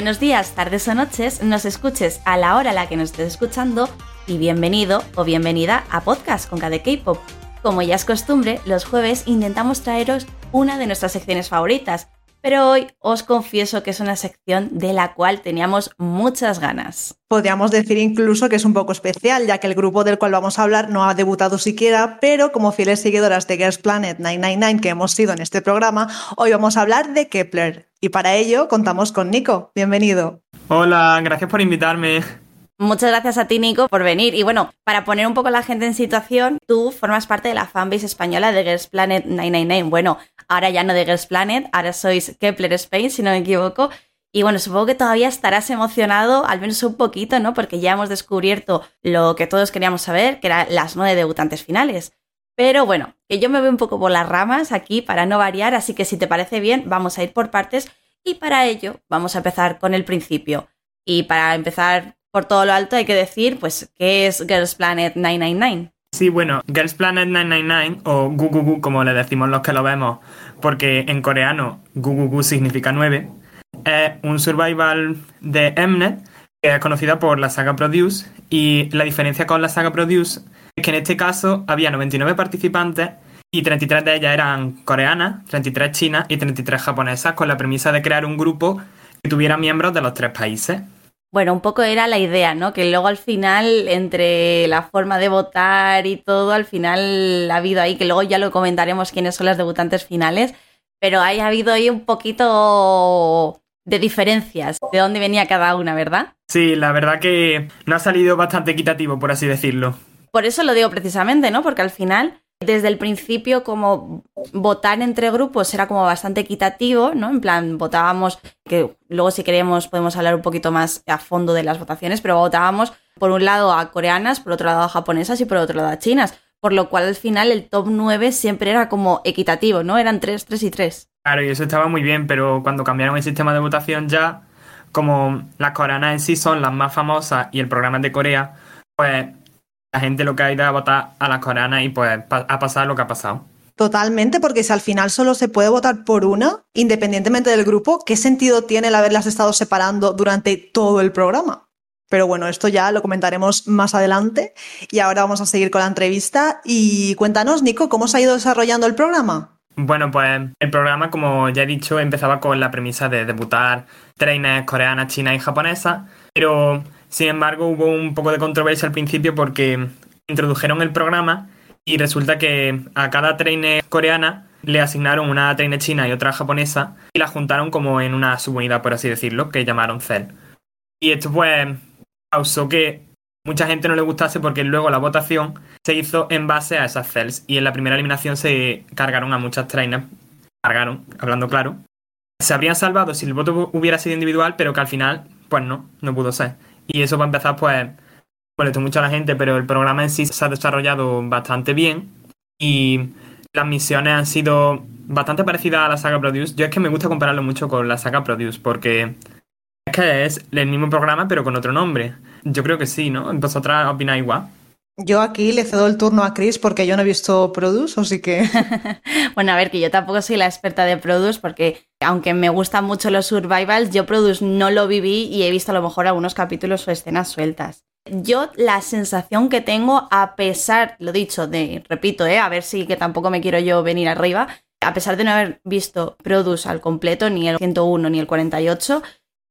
buenos días, tardes o noches, nos escuches a la hora a la que nos estés escuchando y bienvenido o bienvenida a Podcast con KD K-Pop. Como ya es costumbre, los jueves intentamos traeros una de nuestras secciones favoritas, pero hoy os confieso que es una sección de la cual teníamos muchas ganas. Podríamos decir incluso que es un poco especial, ya que el grupo del cual vamos a hablar no ha debutado siquiera, pero como fieles seguidoras de Girls Planet 999 que hemos sido en este programa, hoy vamos a hablar de Kepler. Y para ello contamos con Nico. Bienvenido. Hola, gracias por invitarme. Muchas gracias a ti, Nico, por venir. Y bueno, para poner un poco a la gente en situación, tú formas parte de la fanbase española de Girls Planet 999. Bueno, ahora ya no de Girls Planet, ahora sois Kepler Spain, si no me equivoco. Y bueno, supongo que todavía estarás emocionado, al menos un poquito, ¿no? Porque ya hemos descubierto lo que todos queríamos saber, que eran las nueve debutantes finales. Pero bueno, que yo me veo un poco por las ramas aquí para no variar, así que si te parece bien, vamos a ir por partes y para ello vamos a empezar con el principio. Y para empezar por todo lo alto hay que decir, pues, ¿qué es Girls Planet 999? Sí, bueno, Girls Planet 999 o Gugugu como le decimos los que lo vemos, porque en coreano Gugugu significa 9, es un survival de Mnet que es conocida por la saga Produce y la diferencia con la saga Produce es que en este caso había 99 participantes y 33 de ellas eran coreanas, 33 chinas y 33 japonesas con la premisa de crear un grupo que tuviera miembros de los tres países. Bueno, un poco era la idea, ¿no? Que luego al final, entre la forma de votar y todo, al final ha habido ahí, que luego ya lo comentaremos quiénes son las debutantes finales, pero ahí ha habido ahí un poquito de diferencias de dónde venía cada una, ¿verdad? Sí, la verdad que no ha salido bastante equitativo, por así decirlo. Por eso lo digo precisamente, ¿no? Porque al final desde el principio como votar entre grupos era como bastante equitativo, ¿no? En plan, votábamos, que luego si queremos podemos hablar un poquito más a fondo de las votaciones, pero votábamos por un lado a coreanas, por otro lado a japonesas y por otro lado a chinas. Por lo cual al final el top 9 siempre era como equitativo, ¿no? Eran 3, 3 y 3. Claro, y eso estaba muy bien, pero cuando cambiaron el sistema de votación ya, como las coreanas en sí son las más famosas y el programa es de Corea, pues la gente lo que ha ido a votar a las coreanas y pues ha pasado lo que ha pasado. Totalmente, porque si al final solo se puede votar por una, independientemente del grupo, ¿qué sentido tiene el haberlas estado separando durante todo el programa? Pero bueno, esto ya lo comentaremos más adelante y ahora vamos a seguir con la entrevista y cuéntanos, Nico, ¿cómo se ha ido desarrollando el programa? Bueno, pues el programa, como ya he dicho, empezaba con la premisa de debutar trainers coreanas, chinas y japonesas, pero sin embargo, hubo un poco de controversia al principio porque introdujeron el programa y resulta que a cada trainer coreana le asignaron una trainer china y otra japonesa y la juntaron como en una subunidad, por así decirlo, que llamaron Cell. Y esto pues causó que mucha gente no le gustase porque luego la votación se hizo en base a esas cells y en la primera eliminación se cargaron a muchas trainers, cargaron, hablando claro. Se habrían salvado si el voto hubiera sido individual, pero que al final, pues no, no pudo ser. Y eso para empezar, pues, molestó mucho a la gente, pero el programa en sí se ha desarrollado bastante bien y las misiones han sido bastante parecidas a la saga Produce. Yo es que me gusta compararlo mucho con la saga Produce porque es que es el mismo programa pero con otro nombre. Yo creo que sí, ¿no? ¿Vosotras opináis igual? Yo aquí le cedo el turno a Chris porque yo no he visto Produce, así que... bueno, a ver, que yo tampoco soy la experta de Produce porque aunque me gustan mucho los survivals, yo Produce no lo viví y he visto a lo mejor algunos capítulos o escenas sueltas. Yo la sensación que tengo, a pesar, lo dicho, de, repito, ¿eh? a ver si que tampoco me quiero yo venir arriba, a pesar de no haber visto Produce al completo, ni el 101 ni el 48,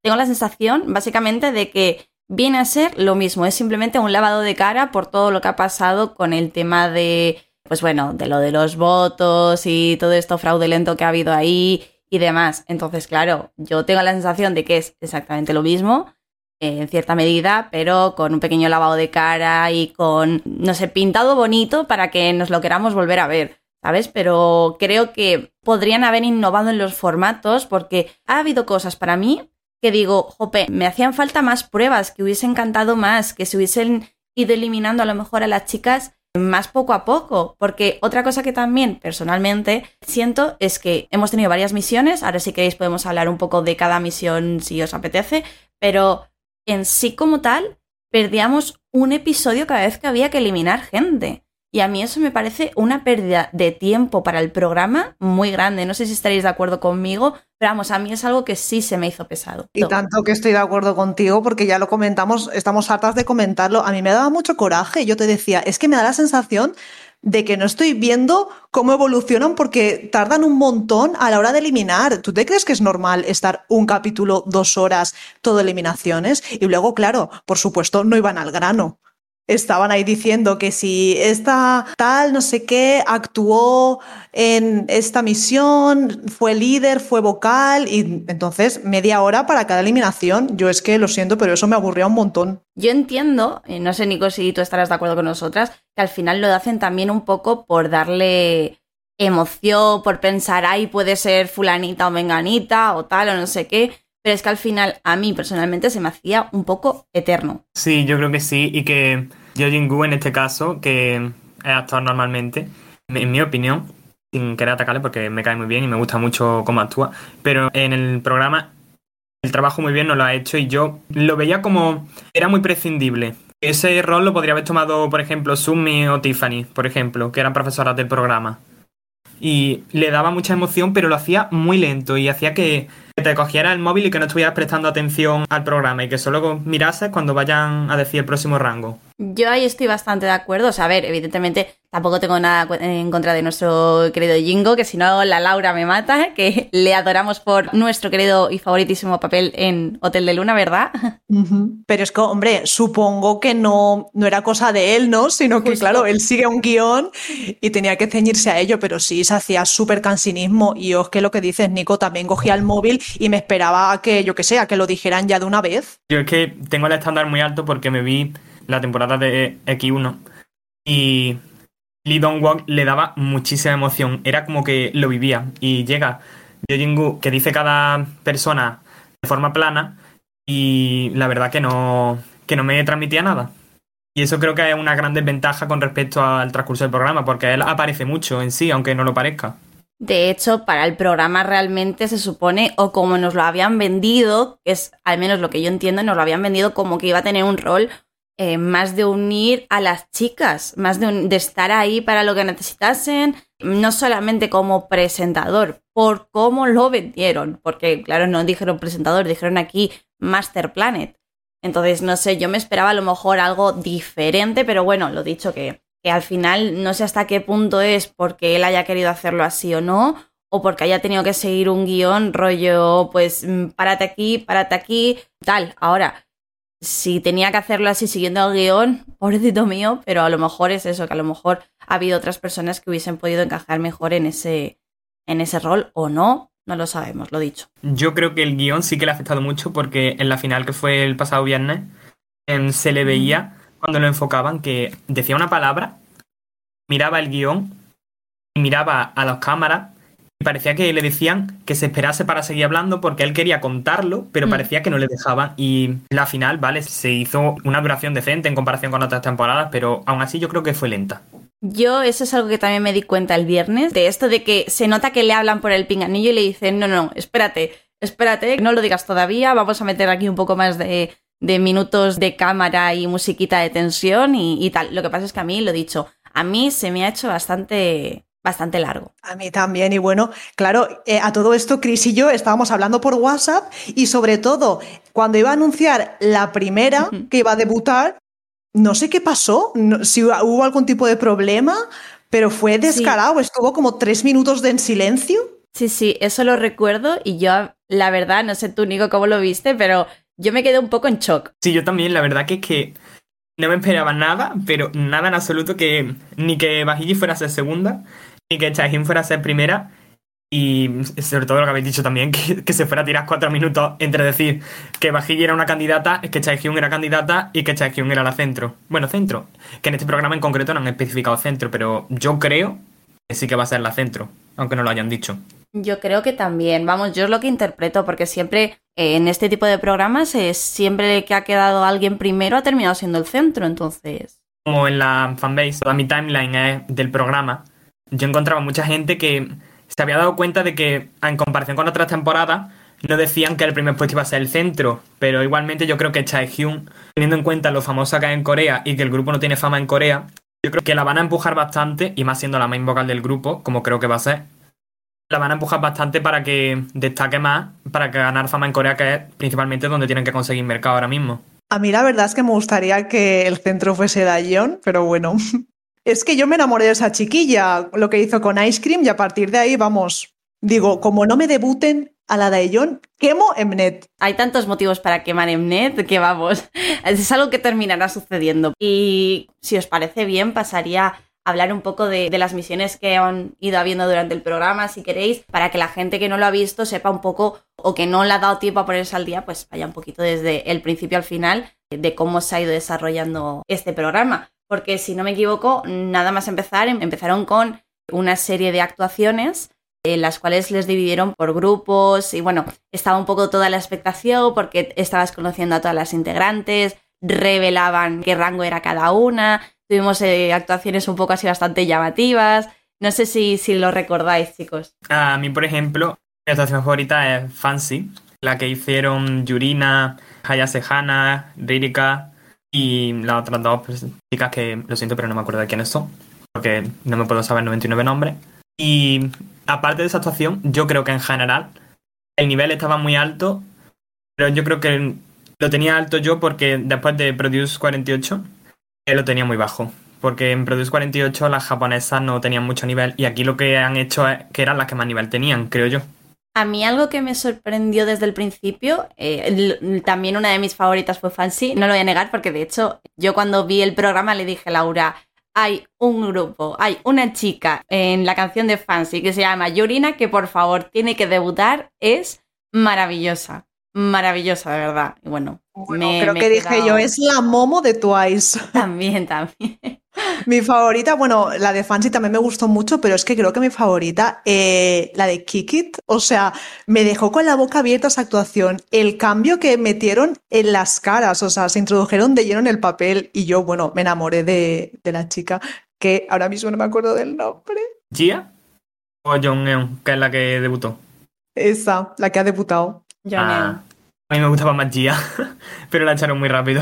tengo la sensación básicamente de que viene a ser lo mismo, es simplemente un lavado de cara por todo lo que ha pasado con el tema de, pues bueno, de lo de los votos y todo esto fraudulento que ha habido ahí y demás. Entonces, claro, yo tengo la sensación de que es exactamente lo mismo, en cierta medida, pero con un pequeño lavado de cara y con, no sé, pintado bonito para que nos lo queramos volver a ver. ¿Sabes? Pero creo que podrían haber innovado en los formatos porque ha habido cosas para mí que digo, jope, me hacían falta más pruebas, que hubiesen cantado más, que se hubiesen ido eliminando a lo mejor a las chicas más poco a poco, porque otra cosa que también personalmente siento es que hemos tenido varias misiones, ahora si queréis podemos hablar un poco de cada misión si os apetece, pero en sí como tal perdíamos un episodio cada vez que había que eliminar gente. Y a mí eso me parece una pérdida de tiempo para el programa muy grande. No sé si estaréis de acuerdo conmigo, pero vamos, a mí es algo que sí se me hizo pesado. Y tanto que estoy de acuerdo contigo, porque ya lo comentamos, estamos hartas de comentarlo. A mí me daba mucho coraje. Yo te decía, es que me da la sensación de que no estoy viendo cómo evolucionan porque tardan un montón a la hora de eliminar. ¿Tú te crees que es normal estar un capítulo, dos horas, todo eliminaciones? Y luego, claro, por supuesto, no iban al grano estaban ahí diciendo que si esta tal, no sé qué, actuó en esta misión, fue líder, fue vocal, y entonces media hora para cada eliminación. Yo es que lo siento, pero eso me aburría un montón. Yo entiendo, no sé Nico si tú estarás de acuerdo con nosotras, que al final lo hacen también un poco por darle emoción, por pensar, ay, puede ser fulanita o menganita o tal o no sé qué. Pero es que al final a mí personalmente se me hacía un poco eterno. Sí, yo creo que sí, y que Gu en este caso, que es actor normalmente, en mi opinión, sin querer atacarle porque me cae muy bien y me gusta mucho cómo actúa, pero en el programa el trabajo muy bien no lo ha hecho y yo lo veía como era muy prescindible. Ese rol lo podría haber tomado, por ejemplo, Sumi o Tiffany, por ejemplo, que eran profesoras del programa. Y le daba mucha emoción, pero lo hacía muy lento y hacía que te cogiera el móvil y que no estuvieras prestando atención al programa y que solo mirases cuando vayan a decir el próximo rango. Yo ahí estoy bastante de acuerdo. O sea, a ver, evidentemente tampoco tengo nada en contra de nuestro querido Jingo, que si no la Laura me mata, que le adoramos por nuestro querido y favoritísimo papel en Hotel de Luna, ¿verdad? Pero es que, hombre, supongo que no, no era cosa de él, ¿no? Sino que, claro, él sigue un guion y tenía que ceñirse a ello, pero sí se hacía súper cansinismo. Y os que lo que dices, Nico, también cogía el móvil y me esperaba a que, yo que sé, a que lo dijeran ya de una vez. Yo es que tengo el estándar muy alto porque me vi la temporada de X1 y Lee Dong-wook le daba muchísima emoción. Era como que lo vivía. Y llega Yo Jin-gu, que dice cada persona de forma plana, y la verdad que no, que no me transmitía nada. Y eso creo que es una gran desventaja con respecto al transcurso del programa, porque él aparece mucho en sí, aunque no lo parezca. De hecho, para el programa realmente se supone, o como nos lo habían vendido, es al menos lo que yo entiendo, nos lo habían vendido como que iba a tener un rol eh, más de unir a las chicas, más de, estar ahí para lo que necesitasen, no solamente como presentador, por cómo lo vendieron, porque claro, no dijeron presentador, dijeron aquí Master Planet. Entonces, no sé, yo me esperaba a lo mejor algo diferente, pero bueno, lo dicho que que al final no sé hasta qué punto es porque él haya querido hacerlo así o no, o porque haya tenido que seguir un guion rollo, pues mm, párate aquí, párate aquí, tal. Ahora, si tenía que hacerlo así siguiendo el guion, pobrecito mío, pero a lo mejor es eso, que a lo mejor ha habido otras personas que hubiesen podido encajar mejor en ese, en ese rol o no, no lo sabemos, lo dicho. Yo creo que el guion sí que le ha afectado mucho porque en la final que fue el pasado viernes em, se le veía cuando lo enfocaban que decía una palabra, miraba el guion y miraba a las cámaras y parecía que le decían que se esperase para seguir hablando porque él quería contarlo, pero mm. parecía que no le dejaban. Y la final, vale, se hizo una duración decente en comparación con otras temporadas, pero aún así yo creo que fue lenta. Yo, eso es algo que también me di cuenta el viernes, de esto de que se nota que le hablan por el pinganillo y le dicen, no, no, espérate, espérate, no lo digas todavía, vamos a meter aquí un poco más de, de minutos de cámara y musiquita de tensión y, tal. Lo que pasa es que a mí, lo dicho, a mí se me ha hecho bastante, bastante largo. A mí también, y bueno, claro, eh, a todo esto Chris y yo estábamos hablando por WhatsApp y sobre todo cuando iba a anunciar la primera que iba a debutar, no sé qué pasó, si hubo algún tipo de problema, pero fue descarado, estuvo como tres minutos de en silencio. Sí, sí, eso lo recuerdo y yo, la verdad, no sé tú, Nico, cómo lo viste, pero yo me quedé un poco en shock. Sí, yo también, la verdad que es que no me esperaba nada, pero nada en absoluto que ni que Bajilli fuera a ser segunda, ni que Chaejin fuera a ser primera, y sobre todo lo que habéis dicho también, que, se fuera a tirar cuatro minutos entre decir que Bajilli era una candidata, que Chaehyun era candidata y que Chaehyun era la centro. Bueno, centro, que en este programa en concreto no han especificado centro, pero yo creo que sí que va a ser la centro, aunque no lo hayan dicho. Yo creo que también, vamos, yo es lo que interpreto, porque siempre eh, en este tipo de programas, es siempre que ha quedado alguien primero ha terminado siendo el centro, entonces. Como en la fanbase, toda mi timeline es del programa, yo encontraba mucha gente que se había dado cuenta de que, en comparación con otras temporadas, no decían que el primer puesto iba a ser el centro, pero igualmente yo creo que Chaehyun, teniendo en cuenta lo famosa que es en Corea y que el grupo no tiene fama en Corea, Yo creo que la van a empujar bastante, y más siendo la main vocal del grupo, como creo que va a ser, la van a empujar bastante para que destaque más, para que ganar fama en Corea, que es principalmente donde tienen que conseguir mercado ahora mismo. A mí la verdad es que me gustaría que el centro fuese Daejeon, pero bueno. Es que yo me enamoré de esa chiquilla, lo que hizo con Ice Cream, y a partir de ahí, vamos, digo, como no me debuten a la Daejeon, quemo Mnet. Hay tantos motivos para quemar Mnet que vamos, es algo que terminará sucediendo. Y si os parece bien, pasaría a hablar un poco de, de, las misiones que han ido habiendo durante el programa, si queréis, para que la gente que no lo ha visto sepa un poco o que no le ha dado tiempo a ponerse al día, pues vaya un poquito desde el principio al final de cómo se ha ido desarrollando este programa porque si no me equivoco, nada más empezar, em, empezaron con una serie de actuaciones en las cuales les dividieron por grupos y bueno, estaba un poco toda la expectación porque estabas conociendo a todas las integrantes, revelaban qué rango era cada una, tuvimos eh, actuaciones un poco así bastante llamativas, no sé si, si lo recordáis chicos. A mí, por ejemplo, mi actuación favorita es Fancy, la que hicieron Yurina, Hayase Hana, Ririka, y las otras dos pues, chicas que lo siento, pero no me acuerdo de quiénes son, porque no me puedo saber 99 nombres. Y aparte de esa actuación, yo creo que en general el nivel estaba muy alto, pero yo creo que lo tenía alto yo porque después de Produce 48, él lo tenía muy bajo. Porque en Produce 48 las japonesas no tenían mucho nivel y aquí lo que han hecho es que eran las que más nivel tenían, creo yo. A mí algo que me sorprendió desde el principio, eh, también una de mis favoritas fue Fancy, no lo voy a negar porque de hecho yo cuando vi el programa le dije a Laura, hay un grupo, hay una chica en la canción de Fancy que se llama Yurina que por favor tiene que debutar, es maravillosa, maravillosa de verdad. Y bueno, me, creo que dije yo, es la momo de Twice. También, también. Mi favorita, bueno, la de Fancy también me gustó mucho, pero es que creo que mi favorita, eh, la de Kick It, o sea, me dejó con la boca abierta esa actuación. El cambio que metieron en las caras, o sea, se introdujeron de lleno en el papel y yo, bueno, me enamoré de, la chica, que ahora mismo no me acuerdo del nombre. ¿Gia? ¿O Jong Eun, que es la que debutó? Esa, la que ha debutado. Ah, a mí me gustaba más Gia, pero la echaron muy rápido.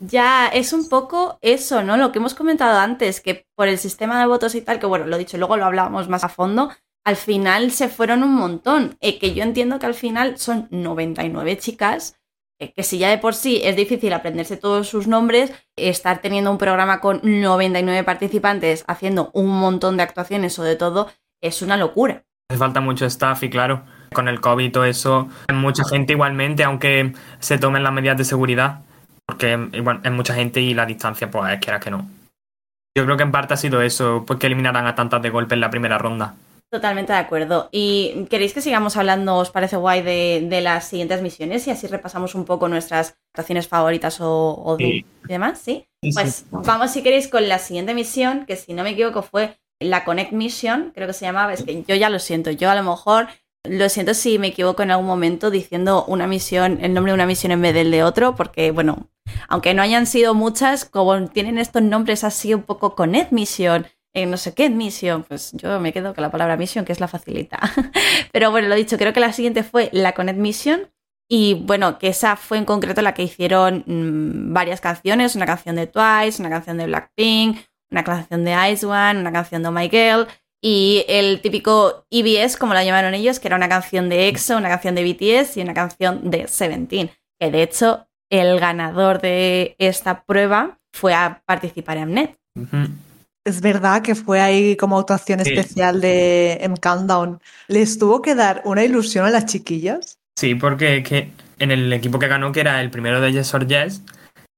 Ya es un poco eso, ¿no? Lo que hemos comentado antes, que por el sistema de votos y tal, que bueno, lo he dicho, luego lo hablábamos más a fondo, al final se fueron un montón. Eh, que yo entiendo que al final son 99 chicas, eh, que si ya de por sí es difícil aprenderse todos sus nombres, estar teniendo un programa con 99 participantes haciendo un montón de actuaciones o de todo, es una locura. Hace falta mucho staff y claro, con el COVID y todo eso, mucha gente igualmente, aunque se tomen las medidas de seguridad, porque igual es mucha gente y la distancia, pues es que era que no. Yo creo que en parte ha sido eso, pues que eliminaran a tantas de golpe en la primera ronda. Totalmente de acuerdo. ¿Y queréis que sigamos hablando, os parece guay, de, las siguientes misiones y así repasamos un poco nuestras actuaciones favoritas o, demás? ¿Sí? pues vamos, si queréis, con la siguiente misión, que si no me equivoco fue la Connect Mission, creo que se llamaba. Es que yo ya lo siento, yo a lo mejor lo siento si me equivoco en algún momento diciendo una misión, el nombre de una misión en vez del de otro, porque bueno, aunque no hayan sido muchas, como tienen estos nombres así un poco con Mission, eh, no sé qué Mission, pues yo me quedo con la palabra Mission, que es la facilita. Pero bueno, lo dicho, creo que la siguiente fue la Connect Mission. Y bueno, que esa fue en concreto la que hicieron mm, varias canciones, una canción de Twice, una canción de Blackpink, una canción de Ice One, una canción de Oh My Girl, y el típico EBS, como la llamaron ellos, que era una canción de EXO, una canción de BTS y una canción de Seventeen. Que de hecho, el ganador de esta prueba fue a participar en Mnet. Es verdad que fue ahí como actuación especial de M Countdown. ¿Les tuvo que dar una ilusión a las chiquillas? Sí, porque que en el equipo que ganó, que era el primero de Yes or Yes,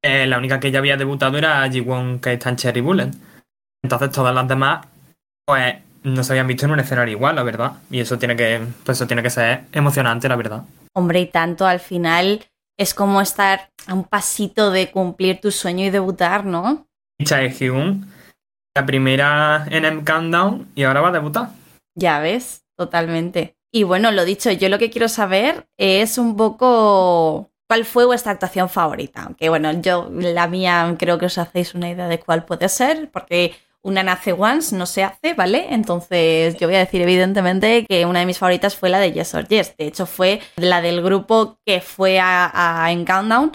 eh, la única que ya había debutado era Jiwon, que está en Cherry Bullet. Entonces todas las demás, pues no se habían visto en un escenario igual, la verdad. Y eso tiene que, pues eso tiene que ser emocionante, la verdad. Hombre, y tanto al final es como estar a un pasito de cumplir tu sueño y debutar, ¿no? Chae-hyun, la primera en M Countdown y ahora va a debutar. Ya ves, totalmente. Y bueno, lo dicho, yo lo que quiero saber es un poco cuál fue vuestra actuación favorita. Aunque bueno, yo la mía creo que os hacéis una idea de cuál puede ser, porque una nace once, no se hace, ¿vale? Entonces yo voy a decir evidentemente que una de mis favoritas fue la de Yes or Yes. De hecho fue la del grupo que fue a, en Countdown,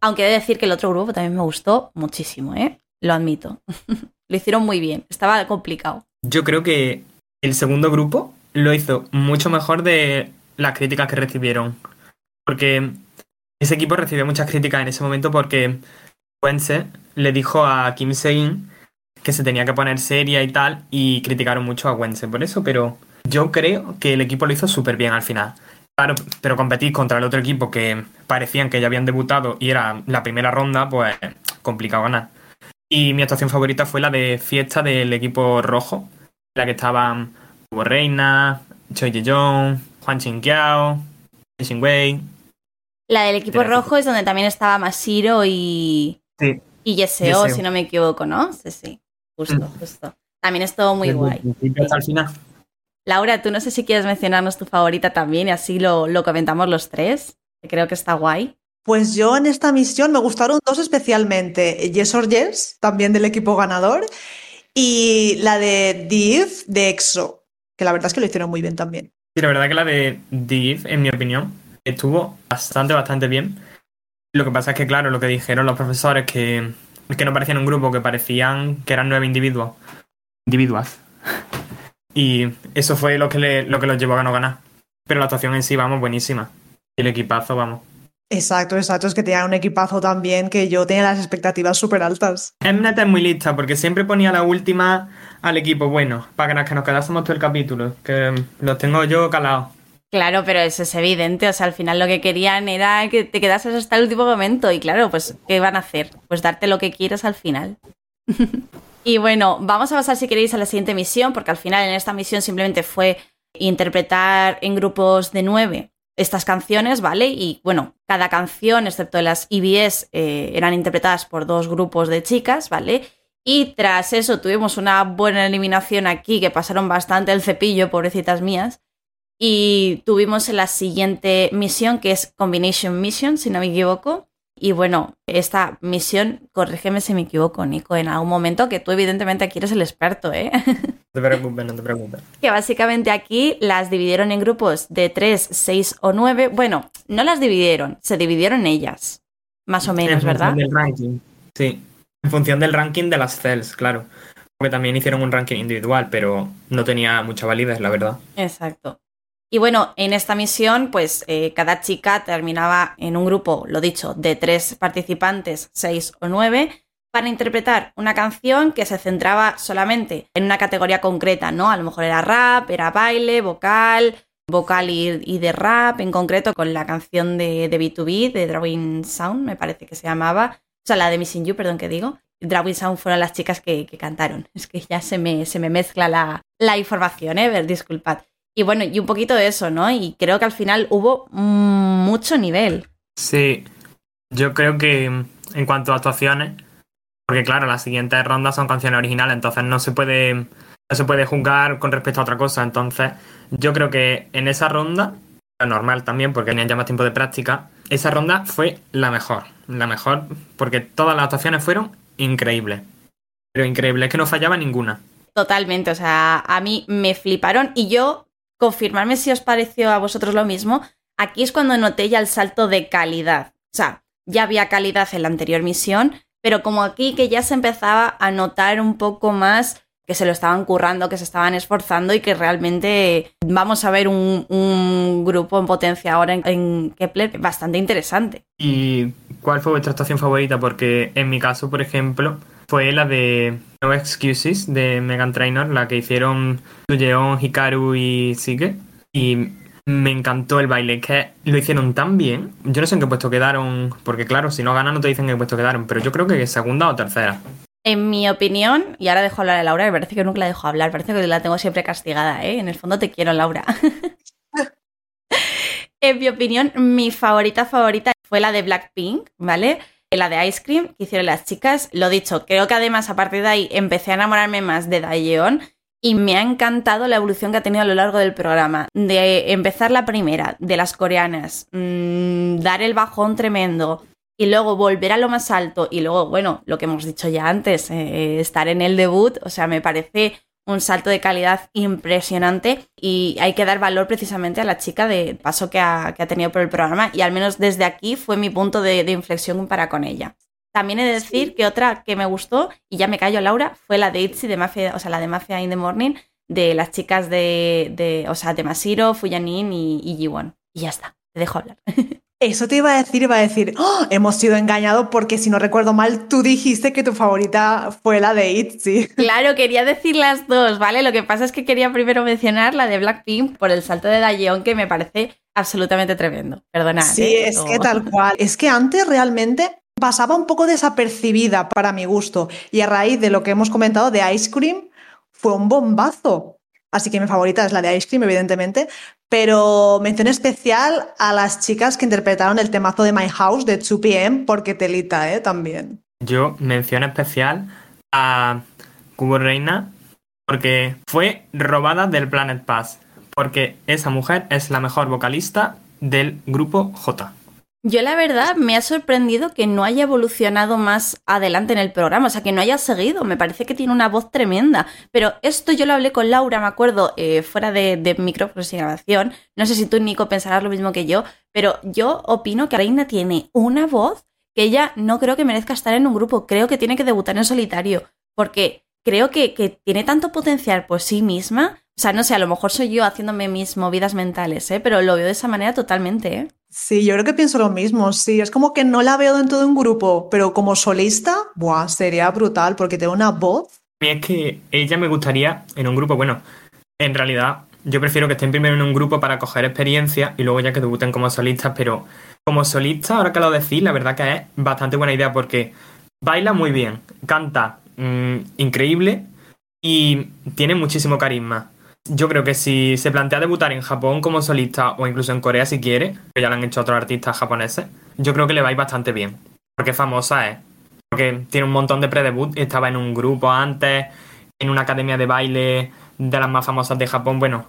aunque he de decir que el otro grupo también me gustó muchísimo, ¿eh? lo admito. lo hicieron muy bien, estaba complicado. Yo creo que el segundo grupo lo hizo mucho mejor de las críticas que recibieron. Porque ese equipo recibió muchas críticas en ese momento porque Wense le dijo a Kim Se-in que se tenía que poner seria y tal, y criticaron mucho a Wense por eso, pero yo creo que el equipo lo hizo súper bien al final. Claro, pero competir contra el otro equipo que parecían que ya habían debutado y era la primera ronda, pues complicado ganar. Y mi actuación favorita fue la de fiesta del equipo rojo, la que estaban Hugo Reina, Choi Ye-jong, Juan Chinkiao, Xin Wei. La del equipo rojo es donde también estaba Masiro y, Sí. y Yeseo, Yeseo. si no me equivoco, ¿no? Sí, sí, justo, Mm. justo. También estuvo muy Desde guay. hasta el final. Laura, tú no sé si quieres mencionarnos tu favorita también y así lo, lo comentamos los tres, que creo que está guay. Pues yo en esta misión me gustaron dos especialmente, Yes or Yes, también del equipo ganador, y la de Div de EXO, que la verdad es que lo hicieron muy bien también. Sí, la verdad que la de Div, en mi opinión, estuvo bastante, bastante bien. Lo que pasa es que, claro, lo que dijeron los profesores, que, que no parecían un grupo, que parecían que eran nueve individuos. Individuas. Y eso fue lo que, le- lo que los llevó a no ganar. Pero la actuación en sí, vamos, buenísima. Y el equipazo, vamos. Exacto, exacto, es que tenían un equipazo también que yo tenía las expectativas súper altas. Mnet es muy lista porque siempre ponía la última al equipo bueno, para que nos quedásemos todo el capítulo, que los tengo yo calados. Claro, pero eso es evidente, o sea, al final lo que querían era que te quedases hasta el último momento y claro, pues ¿qué van a hacer? Pues darte lo que quieres al final. y bueno, vamos a pasar si queréis a la siguiente misión, porque al final en esta misión simplemente fue interpretar en grupos de nueve estas canciones, ¿vale? Y bueno, cada canción, excepto las EBS, eh, eran interpretadas por dos grupos de chicas, ¿vale? Y tras eso tuvimos una buena eliminación aquí, que pasaron bastante el cepillo, pobrecitas mías. Y tuvimos en la siguiente misión, que es Combination Mission, si no me equivoco. Y bueno, esta misión, corrígeme si me equivoco, Nico, en algún momento, que tú evidentemente aquí eres el experto, ¿eh? No te preocupes, no te preocupes. que básicamente aquí las dividieron en grupos de 3, 6 o 9. Bueno, no las dividieron, se dividieron ellas, más o en menos, función ¿verdad? del ranking. Sí. En función del ranking de las cells, claro. Porque también hicieron un ranking individual, pero no tenía mucha validez, la verdad. Exacto. Y bueno, en esta misión, pues eh, cada chica terminaba en un grupo, lo dicho, de tres participantes, seis o nueve, para interpretar una canción que se centraba solamente en una categoría concreta, ¿no? A lo mejor era rap, era baile, vocal, vocal y, y de rap, en concreto con la canción de, de B2B, de Drawing Sound, me parece que se llamaba. O sea, la de Missing You, perdón que digo. Drawing Sound fueron las chicas que, cantaron. Es que ya se me, se me mezcla la, la información, ¿eh? Disculpad. Y bueno, y un poquito de eso, ¿no? Y creo que al final hubo mucho nivel. Sí. Yo creo que en cuanto a actuaciones, porque claro, las siguientes rondas son canciones originales, entonces no se puede, no se puede juzgar con respecto a otra cosa. Entonces, yo creo que en esa ronda, lo normal también, porque tenían ya más tiempo de práctica, esa ronda fue la mejor. La mejor, porque todas las actuaciones fueron increíbles. Pero increíbles, es que no fallaba ninguna. Totalmente, o sea, a mí me fliparon y yo, confirmarme si os pareció a vosotros lo mismo, aquí es cuando noté ya el salto de calidad. O sea, ya había calidad en la anterior misión, pero como aquí que ya se empezaba a notar un poco más que se lo estaban currando, que se estaban esforzando y que realmente vamos a ver un, grupo en potencia ahora en, en Kepler bastante interesante. ¿Y cuál fue vuestra actuación favorita? Porque en mi caso, por ejemplo, fue la de No Excuses de Megan Trainor, la que hicieron Suyeon, Hikaru y Sige. Y me encantó el baile, que lo hicieron tan bien. Yo no sé en qué puesto quedaron, porque claro, si no ganan no te dicen en qué puesto quedaron, pero yo creo que segunda o tercera. En mi opinión, y ahora dejo hablar a Laura, me parece que nunca la dejo hablar, parece que la tengo siempre castigada, ¿eh? En el fondo te quiero, Laura. en mi opinión, mi favorita favorita fue la de Blackpink, ¿vale? La de Ice Cream que hicieron las chicas. Lo dicho, creo que además a partir de ahí empecé a enamorarme más de Daejeon y me ha encantado la evolución que ha tenido a lo largo del programa. De empezar la primera, de las coreanas, mmm, dar el bajón tremendo, y luego volver a lo más alto y luego, bueno, lo que hemos dicho ya antes, eh, estar en el debut, o sea, me parece un salto de calidad impresionante y hay que dar valor precisamente a la chica de paso que ha, que ha tenido por el programa y al menos desde aquí fue mi punto de, de inflexión para con ella. También he de decir que otra que me gustó, y ya me callo Laura, fue la de Itzy de Mafia, o sea, la de Mafia in the Morning, de las chicas de, de o sea, de Masiro, Fuyanin y, y Jiwon. Y ya está, te dejo hablar. Eso te iba a decir, iba a decir, ¡Oh! hemos sido engañados porque si no recuerdo mal, tú dijiste que tu favorita fue la de ITZY. Claro, quería decir las dos, ¿vale? Lo que pasa es que quería primero mencionar la de Blackpink por el salto de Dayeon que me parece absolutamente tremendo. Perdona. Sí, ¿eh? es que tal cual. Es que antes realmente pasaba un poco desapercibida para mi gusto y a raíz de lo que hemos comentado de Ice Cream fue un bombazo. Así que mi favorita es la de Ice Cream, evidentemente, pero mención especial a las chicas que interpretaron el temazo de My House de 2PM porque telita, ¿eh? También. Yo mención especial a Cubo Reina porque fue robada del Planet Pass. Porque esa mujer es la mejor vocalista del grupo J. Yo la verdad me ha sorprendido que no haya evolucionado más adelante en el programa, o sea, que no haya seguido. Me parece que tiene una voz tremenda. Pero esto yo lo hablé con Laura, me acuerdo, eh, fuera de, de micrófonos y grabación. No sé si tú, Nico, pensarás lo mismo que yo, pero yo opino que Reina tiene una voz que ella no creo que merezca estar en un grupo. Creo que tiene que debutar en solitario, porque creo que, que tiene tanto potencial por sí misma. O sea, no sé, a lo mejor soy yo haciéndome mis movidas mentales, ¿eh? pero lo veo de esa manera totalmente. ¿eh? Sí, yo creo que pienso lo mismo, sí, es como que no la veo dentro de un grupo, pero como solista, buah, sería brutal porque tiene una voz. A mí es que ella me gustaría en un grupo, bueno, en realidad yo prefiero que estén primero en un grupo para coger experiencia y luego ya que debuten como solistas, pero como solista, ahora que lo decís, la verdad que es bastante buena idea porque baila muy bien, canta mm, increíble y tiene muchísimo carisma. Yo creo que si se plantea debutar en Japón como solista o incluso en Corea si quiere, que ya lo han hecho otros artistas japoneses, yo creo que le va a ir bastante bien. Porque famosa es. Porque tiene un montón de pre-debut, estaba en un grupo antes, en una academia de baile de las más famosas de Japón. Bueno,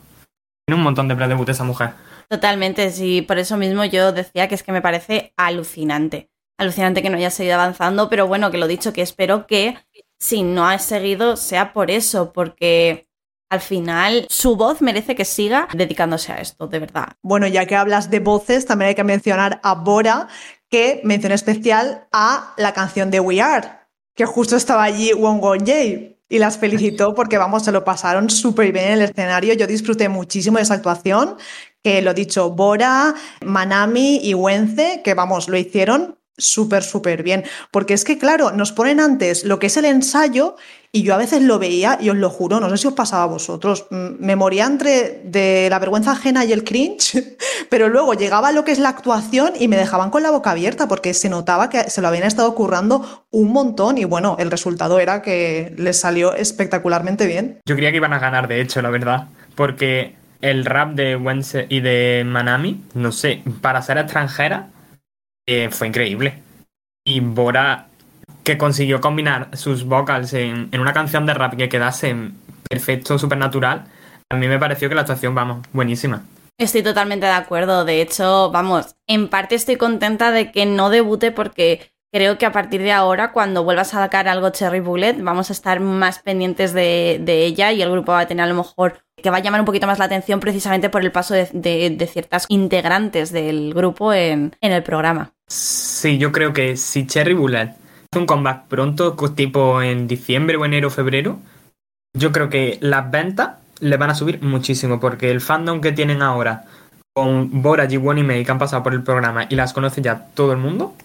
tiene un montón de pre-debut esa mujer. Totalmente, sí, por eso mismo yo decía que es que me parece alucinante. Alucinante que no haya seguido avanzando, pero bueno, que lo dicho, que espero que si no has seguido sea por eso, porque al final su voz merece que siga dedicándose a esto, de verdad. Bueno, ya que hablas de voces, también hay que mencionar a Bora, que menciona especial a la canción de We Are, que justo estaba allí Wong Won Jae y las felicitó porque, vamos, se lo pasaron súper bien en el escenario. Yo disfruté muchísimo de esa actuación, que lo dicho, Bora, Manami y Wenze, que, vamos, lo hicieron súper, súper bien. Porque es que, claro, nos ponen antes lo que es el ensayo y yo a veces lo veía y os lo juro, no sé si os pasaba a vosotros, me moría entre de la vergüenza ajena y el cringe, pero luego llegaba lo que es la actuación y me dejaban con la boca abierta porque se notaba que se lo habían estado currando un montón y bueno, el resultado era que les salió espectacularmente bien. Yo creía que iban a ganar, de hecho, la verdad. Porque el rap de Wense y de Manami, no sé, para ser extranjera, eh, fue increíble. Y Bora, que consiguió combinar sus vocals en, en una canción de rap que quedase perfecto, supernatural, a mí me pareció que la actuación, vamos, buenísima. Estoy totalmente de acuerdo. De hecho, vamos, en parte estoy contenta de que no debute porque creo que a partir de ahora, cuando vuelva a sacar algo Cherry Bullet, vamos a estar más pendientes de, ella y el grupo va a tener a lo mejor que va a llamar un poquito más la atención precisamente por el paso de, ciertas integrantes del grupo en, el programa. Sí, yo creo que si Cherry Bullet hace un comeback pronto, tipo en diciembre o enero o febrero, yo creo que las ventas le van a subir muchísimo porque el fandom que tienen ahora con Bora, Jiwon y Mei que han pasado por el programa y las conoce ya todo el mundo,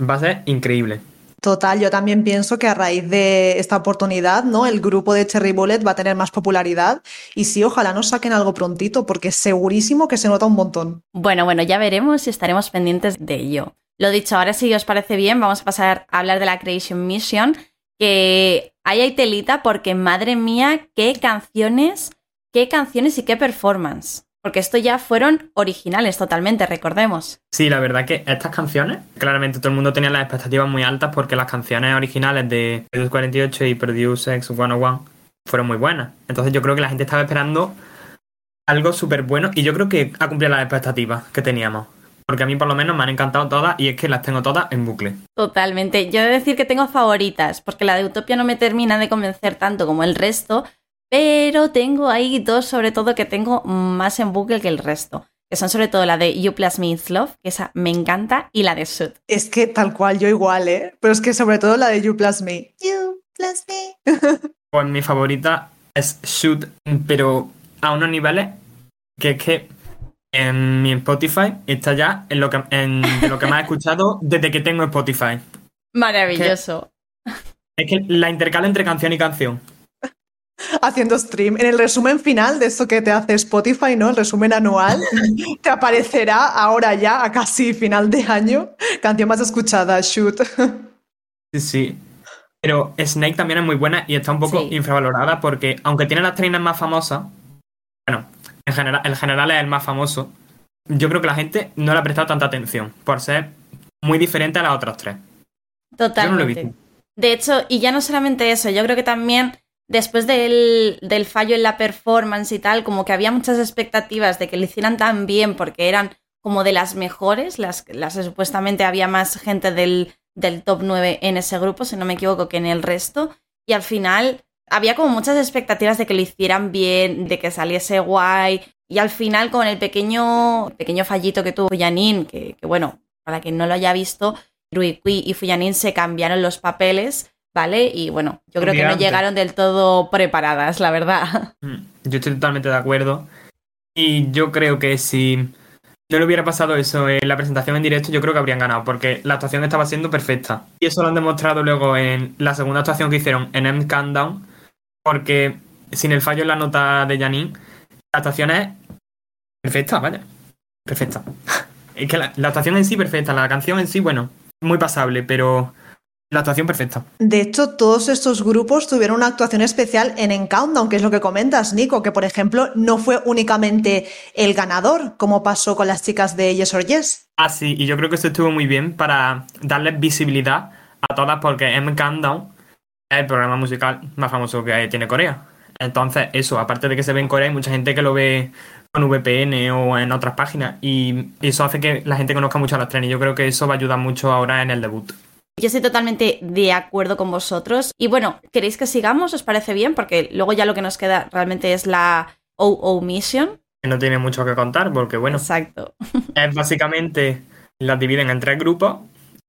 va a ser increíble. Total, yo también pienso que a raíz de esta oportunidad, ¿no? El grupo de Cherry Bullet va a tener más popularidad y sí, ojalá nos saquen algo prontito porque segurísimo que se nota un montón. Bueno, bueno, ya veremos y estaremos pendientes de ello. Lo dicho, ahora si os parece bien, vamos a pasar a hablar de la Creation Mission, que ahí hay telita porque, madre mía, qué canciones, qué canciones y qué performance. Porque esto ya fueron originales totalmente, recordemos. Sí, la verdad que estas canciones, claramente todo el mundo tenía las expectativas muy altas porque las canciones originales de Produce 48 y Produce X 101 fueron muy buenas. Entonces yo creo que la gente estaba esperando algo súper bueno y yo creo que ha cumplido las expectativas que teníamos. Porque a mí por lo menos me han encantado todas y es que las tengo todas en bucle. Totalmente. Yo he de decir que tengo favoritas, porque la de Utopia no me termina de convencer tanto como el resto, pero tengo ahí dos sobre todo que tengo más en bucle que el resto. que son sobre todo la de You Plus Me It's Love, que esa me encanta, y la de Shoot. Es que tal cual, yo igual, ¿eh? Pero es que sobre todo la de You Plus Me. You Plus Me. Pues mi favorita es Shoot, pero a unos niveles que es que en mi Spotify está ya en lo que, en lo que más he escuchado desde que tengo Spotify. Maravilloso. Es que la intercala entre canción y canción. Haciendo stream. En el resumen final de esto que te hace Spotify, ¿no? El resumen anual, te aparecerá ahora ya, a casi final de año, canción más escuchada, Shoot. Sí, sí. Pero Snake también es muy buena y está un poco Sí. infravalorada porque, aunque tiene las trainers más famosas, bueno, en general, el general es el más famoso, yo creo que la gente no le ha prestado tanta atención por ser muy diferente a las otras tres. Totalmente. Yo no lo he visto. De hecho, y ya no solamente eso, yo creo que también después del, del fallo en la performance y tal, como que había muchas expectativas de que lo hicieran tan bien porque eran como de las mejores, las, las supuestamente había más gente del, del top 9 en ese grupo, si no me equivoco, que en el resto. Y al final había como muchas expectativas de que lo hicieran bien, de que saliese guay. Y al final, con el pequeño, pequeño fallito que tuvo Janine, que, que bueno, para quien no lo haya visto, Rui Kui y Fuyanin se cambiaron los papeles, ¿vale? Y bueno, yo creo que no llegaron del todo preparadas, la verdad. Mm, Yo estoy totalmente de acuerdo. Y yo creo que si no le hubiera pasado eso en la presentación en directo, yo creo que habrían ganado, porque la actuación estaba siendo perfecta. Y eso lo han demostrado luego en la segunda actuación que hicieron en M Countdown, porque sin el fallo en la nota de Janine, la actuación es perfecta, vaya. Perfecta. Es que la, la actuación en sí perfecta, la canción en sí, bueno, muy pasable, pero la actuación perfecta. De hecho, todos estos grupos tuvieron una actuación especial en En Countdown, que es lo que comentas, Nico, que por ejemplo no fue únicamente el ganador, como pasó con las chicas de Yes or Yes. Ah, sí, y yo creo que esto estuvo muy bien para darles visibilidad a todas porque M Countdown es el programa musical más famoso que tiene Corea. Entonces, eso, aparte de que se ve en Corea, hay mucha gente que lo ve con VPN o en otras páginas y eso hace que la gente conozca mucho a las trenes y yo creo que eso va a ayudar mucho ahora en el debut. Yo estoy totalmente de acuerdo con vosotros. Y bueno, ¿queréis que sigamos? ¿Os parece bien? Porque luego ya lo que nos queda realmente es la OO Mission. Que no tiene mucho que contar porque, bueno, Exacto. es básicamente las dividen en tres grupos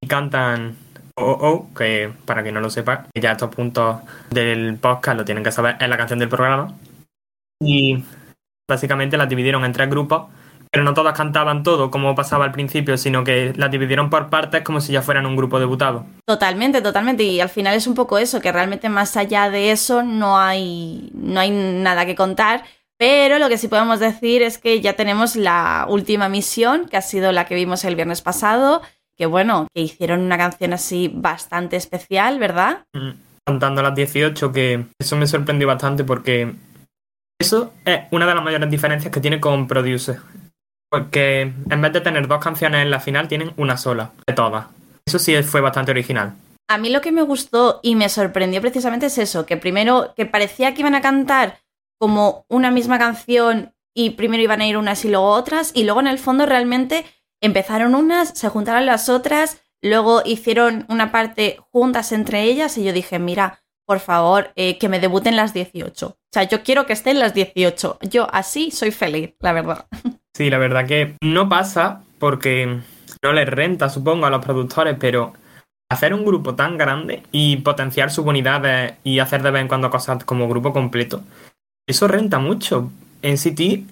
y cantan OO, que para quien no lo sepa, que ya estos puntos del podcast lo tienen que saber, es la canción del programa. Y básicamente las dividieron en tres grupos, pero no todas cantaban todo como pasaba al principio, sino que las dividieron por partes como si ya fueran un grupo debutado. Totalmente, totalmente. Y al final es un poco eso, que realmente más allá de eso no hay, no hay nada que contar. Pero lo que sí podemos decir es que ya tenemos la última misión, que ha sido la que vimos el viernes pasado, que bueno, que hicieron una canción así bastante especial, ¿verdad? Mm, Cantando las 18, que eso me sorprendió bastante porque eso es una de las mayores diferencias que tiene con Producer. Porque en vez de tener dos canciones en la final, tienen una sola, de todas. Eso sí fue bastante original. A mí lo que me gustó y me sorprendió precisamente es eso, que primero que parecía que iban a cantar como una misma canción y primero iban a ir unas y luego otras y luego en el fondo realmente empezaron unas, se juntaron las otras, luego hicieron una parte juntas entre ellas y yo dije, mira, por favor, eh, que me debuten las 18. O sea, yo quiero que estén las 18. Yo así soy feliz, la verdad. Sí, la verdad que no pasa porque no les renta, supongo, a los productores, pero hacer un grupo tan grande y potenciar sus unidades y hacer de vez en cuando cosas como grupo completo, eso renta mucho. En City,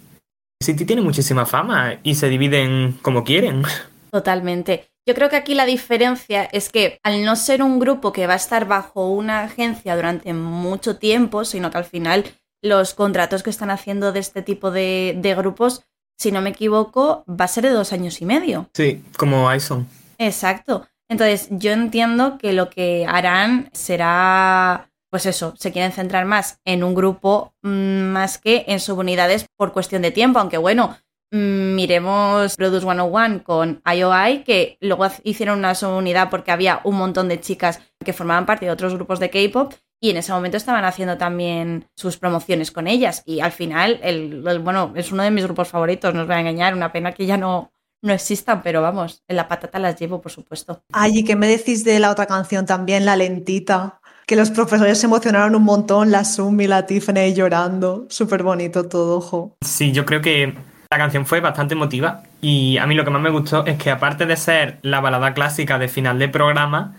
City tiene muchísima fama y se dividen como quieren. Totalmente. Yo creo que aquí la diferencia es que al no ser un grupo que va a estar bajo una agencia durante mucho tiempo, sino que al final los contratos que están haciendo de este tipo de, de grupos, si no me equivoco, va a ser de dos años y medio. Sí, como Ison. Exacto. Entonces, yo entiendo que lo que harán será, pues eso, se quieren centrar más en un grupo mm, más que en subunidades por cuestión de tiempo, aunque bueno, mm, miremos Produce 101 con IOI, que luego hicieron una subunidad porque había un montón de chicas que formaban parte de otros grupos de K-pop y en ese momento estaban haciendo también sus promociones con ellas. Y al final, el, el- bueno, es uno de mis grupos favoritos, no os voy a engañar, una pena que ya no, no existan, pero vamos, en la patata las llevo, por supuesto. Ay, ¿y qué me decís de la otra canción también, La Lentita? Que los profesores se emocionaron un montón, la Sumi, la Tiffany llorando. Súper bonito todo, ojo. Sí, yo creo que La canción fue bastante emotiva y a mí lo que más me gustó es que aparte de ser la balada clásica de final de programa,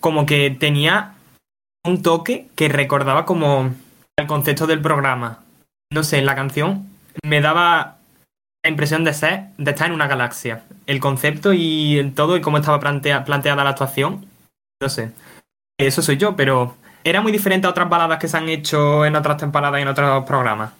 como que tenía un toque que recordaba como el concepto del programa. No sé, la canción me daba la impresión de ser, de estar en una galaxia. El concepto y el todo y cómo estaba planteada la actuación, no sé. Eso soy yo, pero era muy diferente a otras baladas que se han hecho en otras temporadas y en otros programas,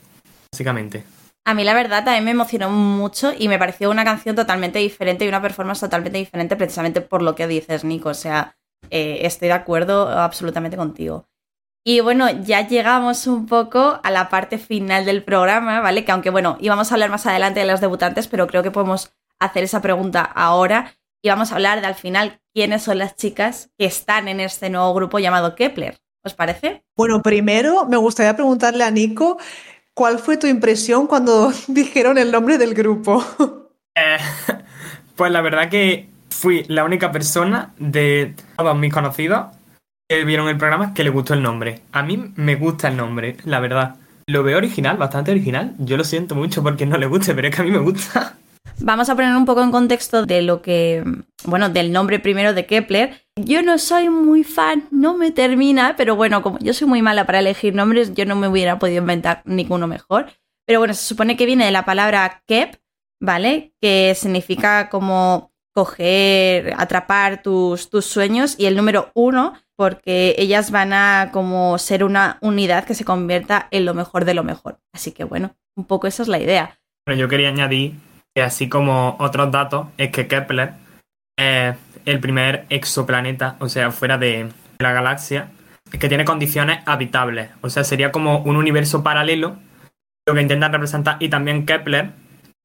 básicamente. A mí la verdad también me emocionó mucho y me pareció una canción totalmente diferente y una performance totalmente diferente precisamente por lo que dices, Nico. O sea, eh, estoy de acuerdo absolutamente contigo. Y bueno, ya llegamos un poco a la parte final del programa, ¿vale? Que aunque bueno, íbamos a hablar más adelante de los debutantes, pero creo que podemos hacer esa pregunta ahora y vamos a hablar de al final quiénes son las chicas que están en este nuevo grupo llamado Kepler. ¿Os parece? Bueno, primero me gustaría preguntarle a Nico cuál fue tu impresión cuando dijeron el nombre del grupo. Eh, pues la verdad que fui la única persona de todos mis conocidos que vieron el programa que le gustó el nombre. A mí me gusta el nombre, la verdad. Lo veo original, bastante original. Yo lo siento mucho porque no le guste, pero es que a mí me gusta. Vamos a poner un poco en contexto de lo que, bueno, del nombre primero de Kepler. Yo no soy muy fan, no me termina, pero bueno, como yo soy muy mala para elegir nombres, yo no me hubiera podido inventar ninguno mejor. Pero bueno, se supone que viene de la palabra Kep, ¿vale? Que significa como coger, atrapar tus, tus sueños y el número uno porque ellas van a como ser una unidad que se convierta en lo mejor de lo mejor. Así que bueno, un poco esa es la idea. Pero yo quería añadir que así como otros datos es que Kepler es el primer exoplaneta, o sea, fuera de la galaxia, que tiene condiciones habitables. O sea, sería como un universo paralelo, lo que intentan representar. Y también Kepler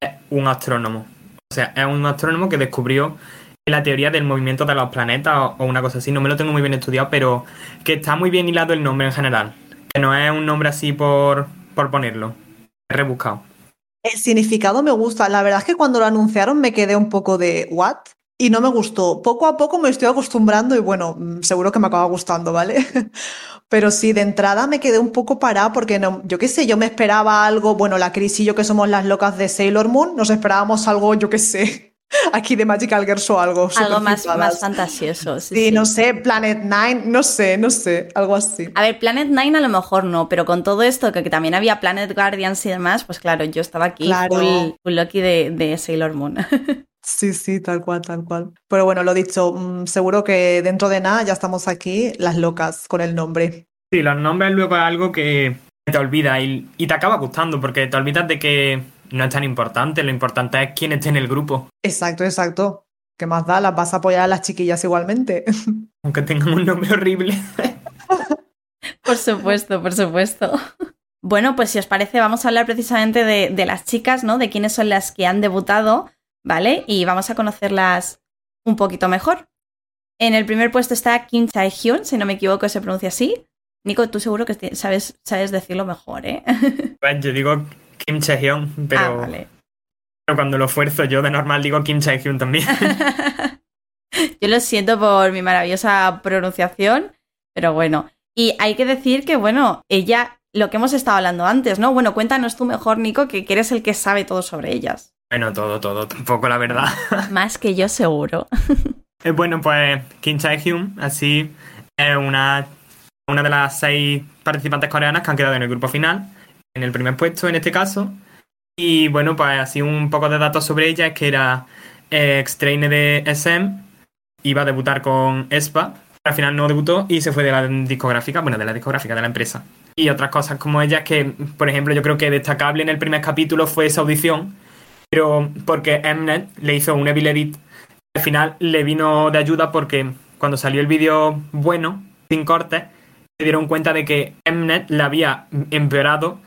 es un astrónomo. O sea, es un astrónomo que descubrió la teoría del movimiento de los planetas o, una cosa así. No me lo tengo muy bien estudiado, pero que está muy bien hilado el nombre en general. Que no es un nombre así por, por ponerlo. Es rebuscado. El significado me gusta. La verdad es que cuando lo anunciaron me quedé un poco de ¿what? Y no me gustó. Poco a poco me estoy acostumbrando y bueno, mm, seguro que me acaba gustando, ¿vale? Pero sí, de entrada me quedé un poco parada porque no, yo qué sé, yo me esperaba algo, bueno, la Cris y yo que somos las locas de Sailor Moon, nos esperábamos algo, yo qué sé, aquí de Magical Girls o algo. Algo más, más fantasioso. Sí, no sé, Planet Nine, no sé, no sé, algo así. A ver, Planet Nine a lo mejor no, pero con todo esto, que, también había Planet Guardians y demás, pues claro, yo estaba aquí full, lucky de, Sailor Moon. Sí, sí, tal cual, tal cual. Pero bueno, lo dicho, mm, seguro que dentro de nada ya estamos aquí, las locas, con el nombre. Sí, los nombres luego es algo que te olvida y, y te acaba gustando, porque te olvidas de que no es tan importante, lo importante es quién esté en el grupo. Exacto, exacto. ¿Qué más da? Las vas a apoyar a las chiquillas igualmente. Aunque tengan un nombre horrible. por supuesto, por supuesto. Bueno, pues si os parece, vamos a hablar precisamente de, las chicas, ¿no? De quiénes son las que han debutado, ¿vale? Y vamos a conocerlas un poquito mejor. En el primer puesto está Kim Chae-hyun, si no me equivoco se pronuncia así. Nico, tú seguro que sabes, sabes decirlo mejor, ¿eh? Pues yo digo Kim Chae-hyun, pero, ah, pero cuando lo esfuerzo yo de normal digo Kim Chae-hyun también. yo lo siento por mi maravillosa pronunciación, pero bueno. Y hay que decir que, bueno, ella, lo que hemos estado hablando antes, ¿no? Bueno, cuéntanos tú mejor, Nico, que eres el que sabe todo sobre ellas. Bueno, todo, todo, tampoco la verdad. Más que yo seguro. Eh, bueno, pues Kim Chae-hyun, así, es una, una de las seis participantes coreanas que han quedado en el grupo final en el primer puesto en este caso. Y bueno, pues así un poco de datos sobre ella es que era ex trainer de SM, iba a debutar con ESPA, al final no debutó y se fue de la discográfica, bueno, de la discográfica, de la empresa. Y otras cosas como ella que, por ejemplo, yo creo que destacable en el primer capítulo fue esa audición, pero porque Mnet le hizo un Evil Edit, al final le vino de ayuda porque cuando salió el vídeo bueno, sin cortes, se dieron cuenta de que Mnet la había empeorado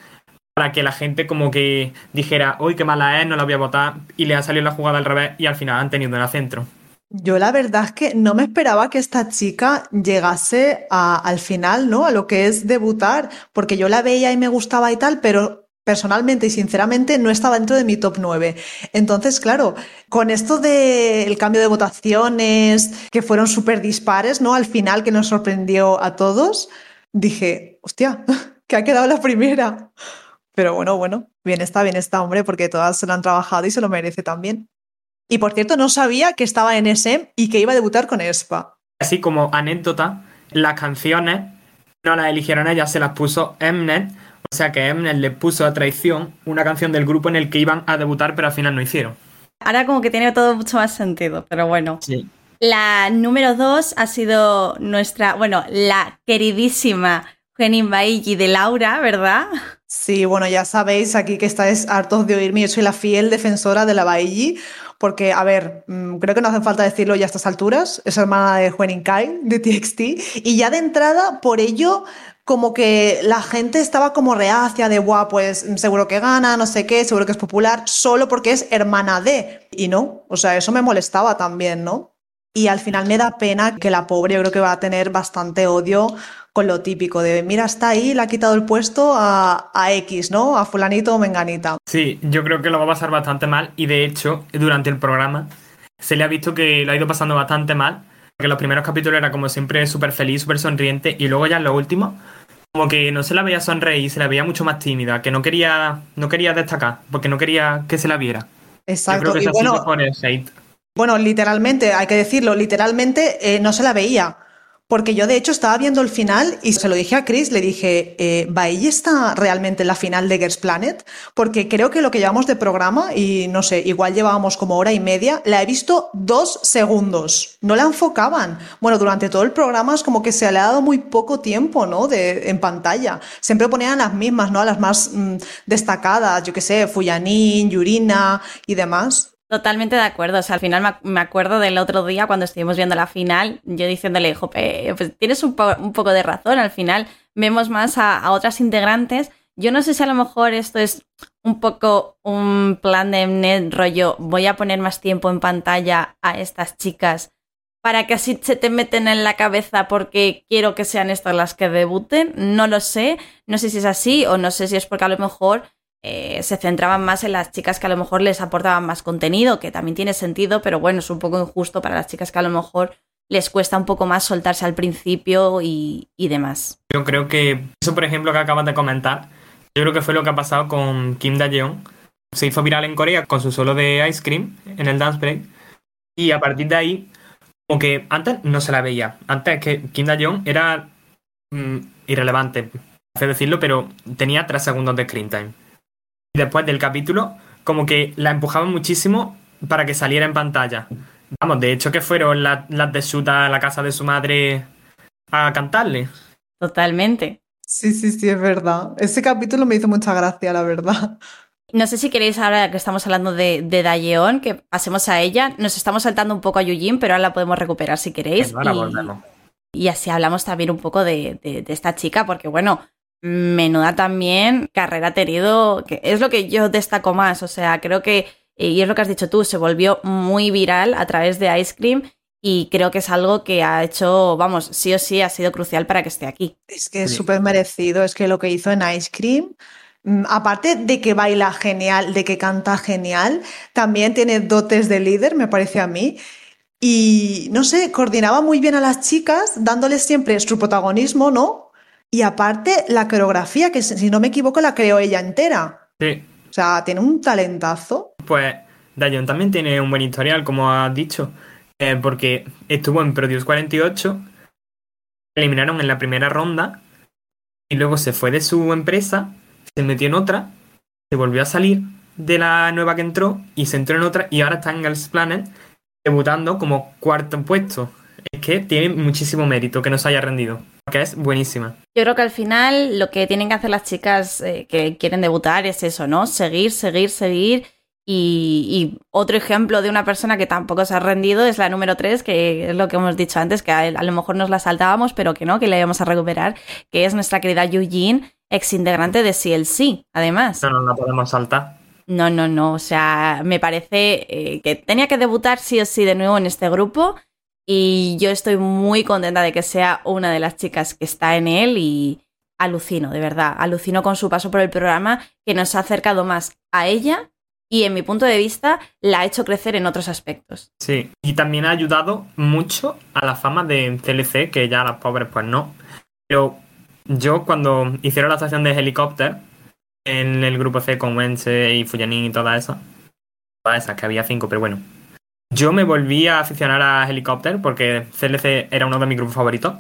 para que la gente como que dijera, uy, qué mala es, no la voy a votar, y le ha salido la jugada al revés y al final han tenido en el centro. Yo la verdad es que no me esperaba que esta chica llegase al final, ¿no? A lo que es debutar, porque yo la veía y me gustaba y tal, pero personalmente y sinceramente no estaba dentro de mi top 9. Entonces, claro, con esto del cambio de votaciones, que fueron súper dispares, ¿no? Al final que nos sorprendió a todos, dije, hostia, que ha quedado la primera. Pero bueno, bueno, bien está, bien está, hombre, porque todas se lo han trabajado y se lo merece también. Y por cierto, no sabía que estaba en SM y que iba a debutar con ESPA. Así como anécdota, las canciones no las eligieron ellas, se las puso Mnet. O sea que Mnet le puso a traición una canción del grupo en el que iban a debutar, pero al final no hicieron. Ahora como que tiene todo mucho más sentido, pero bueno. Sí. La número dos ha sido nuestra, bueno, la queridísima Genin Bailly de Laura, ¿verdad? Sí, bueno, ya sabéis aquí que estáis hartos de oírme. Yo soy la fiel defensora de la Bailly, porque, a ver, mm, creo que no hace falta decirlo ya a estas alturas. Es hermana de Juenin Kai, de TXT. Y ya de entrada, por ello, como que la gente estaba como reacia de, guau, pues seguro que gana, no sé qué, seguro que es popular, solo porque es hermana de. Y no, o sea, eso me molestaba también, ¿no? Y al final me da pena que la pobre yo creo que va a tener bastante odio con lo típico de, mira, está ahí, le ha quitado el puesto a, a X, ¿no? A fulanito o menganita. Sí, yo creo que lo va a pasar bastante mal y de hecho, durante el programa se le ha visto que lo ha ido pasando bastante mal, porque los primeros capítulos era como siempre súper feliz, súper sonriente y luego ya en los últimos como que no se la veía sonreír, se la veía mucho más tímida, que no quería, no quería destacar, porque no quería que se la viera. Exacto. Yo creo que y bueno. Bueno, literalmente, hay que decirlo, literalmente eh, no se la veía. Porque yo de hecho estaba viendo el final y se lo dije a Chris, le dije, eh, ¿Bailey está realmente en la final de Girls Planet? Porque creo que lo que llevamos de programa, y no sé, igual llevábamos como hora y media, la he visto dos segundos. No la enfocaban. Bueno, durante todo el programa es como que se le ha dado muy poco tiempo, ¿no? De, en pantalla. Siempre ponían las mismas, ¿no? A las más mm, destacadas, yo qué sé, Fuyanin, Yurina y demás. Totalmente de acuerdo. O sea, al final me, acuerdo del otro día cuando estuvimos viendo la final, yo diciéndole, Jope, pues tienes un, un, poco de razón. Al final vemos más a, otras integrantes. Yo no sé si a lo mejor esto es un poco un plan de net rollo, voy a poner más tiempo en pantalla a estas chicas para que así se te meten en la cabeza porque quiero que sean estas las que debuten. No lo sé. No sé si es así o no sé si es porque a lo mejor eh, se centraban más en las chicas que a lo mejor les aportaban más contenido, que también tiene sentido, pero bueno, es un poco injusto para las chicas que a lo mejor les cuesta un poco más soltarse al principio y, demás. Yo creo que eso, por ejemplo, que acabas de comentar, yo creo que fue lo que ha pasado con Kim Daejeon. Se hizo viral en Corea con su solo de Ice Cream en el Dance Break. Y a partir de ahí, como antes no se la veía. Antes que Kim Daejeon era mmm, irrelevante, hace decirlo, pero tenía 3 segundos de screen time después del capítulo, como que la empujaban muchísimo para que saliera en pantalla. Vamos, de hecho que fueron las, las de Suta a la casa de su madre a cantarle. Totalmente. Sí, sí, sí, es verdad. Ese capítulo me hizo mucha gracia, la verdad. No sé si queréis, ahora que estamos hablando de, de Dayeon, que pasemos a ella. Nos estamos saltando un poco a Yujin, pero ahora la podemos recuperar si queréis. Bueno, ahora y, volvemos. y así hablamos también un poco de, de, de esta chica, porque bueno, menuda también carrera ha tenido, que es lo que yo destaco más, o sea, creo que, y es lo que has dicho tú, se volvió muy viral a través de Ice Cream y creo que es algo que ha hecho, vamos, sí o sí ha sido crucial para que esté aquí. Es que es súper merecido, es que lo que hizo en Ice Cream, aparte de que baila genial, de que canta genial, también tiene dotes de líder, me parece a mí. Y no sé, coordinaba muy bien a las chicas, dándoles siempre su protagonismo, ¿no? Y aparte, la coreografía, que si no me equivoco, la creó ella entera. Sí. O sea, tiene un talentazo. Pues Dayon también tiene un buen historial, como has dicho, eh, porque estuvo en Produce 48, eliminaron en la primera ronda, y luego se fue de su empresa, se metió en otra, se volvió a salir de la nueva que entró, y se entró en otra, y ahora está en Girls Planet, debutando como cuarto puesto. Es que tiene muchísimo mérito que no se haya rendido que es buenísima. Yo creo que al final lo que tienen que hacer las chicas eh, que quieren debutar es eso, ¿no? Seguir, seguir, seguir. Y, y, otro ejemplo de una persona que tampoco se ha rendido es la número 3, que es lo que hemos dicho antes, que a, a, lo mejor nos la saltábamos, pero que no, que la íbamos a recuperar, que es nuestra querida Eugene, ex integrante de CLC, además. No, no la podemos saltar. No, no, no. O sea, me parece eh, que tenía que debutar sí o sí de nuevo en este grupo. Y yo estoy muy contenta de que sea una de las chicas que está en él y alucino, de verdad, alucino con su paso por el programa que nos ha acercado más a ella y en mi punto de vista la ha hecho crecer en otros aspectos. Sí, y también ha ayudado mucho a la fama de CLC, que ya las pobres pues no. Pero yo cuando hicieron la estación de helicóptero, en el grupo C con Wense y Fuyanin y todas esas. Todas esas, que había cinco, pero bueno. Yo me volví a aficionar a Helicopter porque CLC era uno de mis grupos favoritos.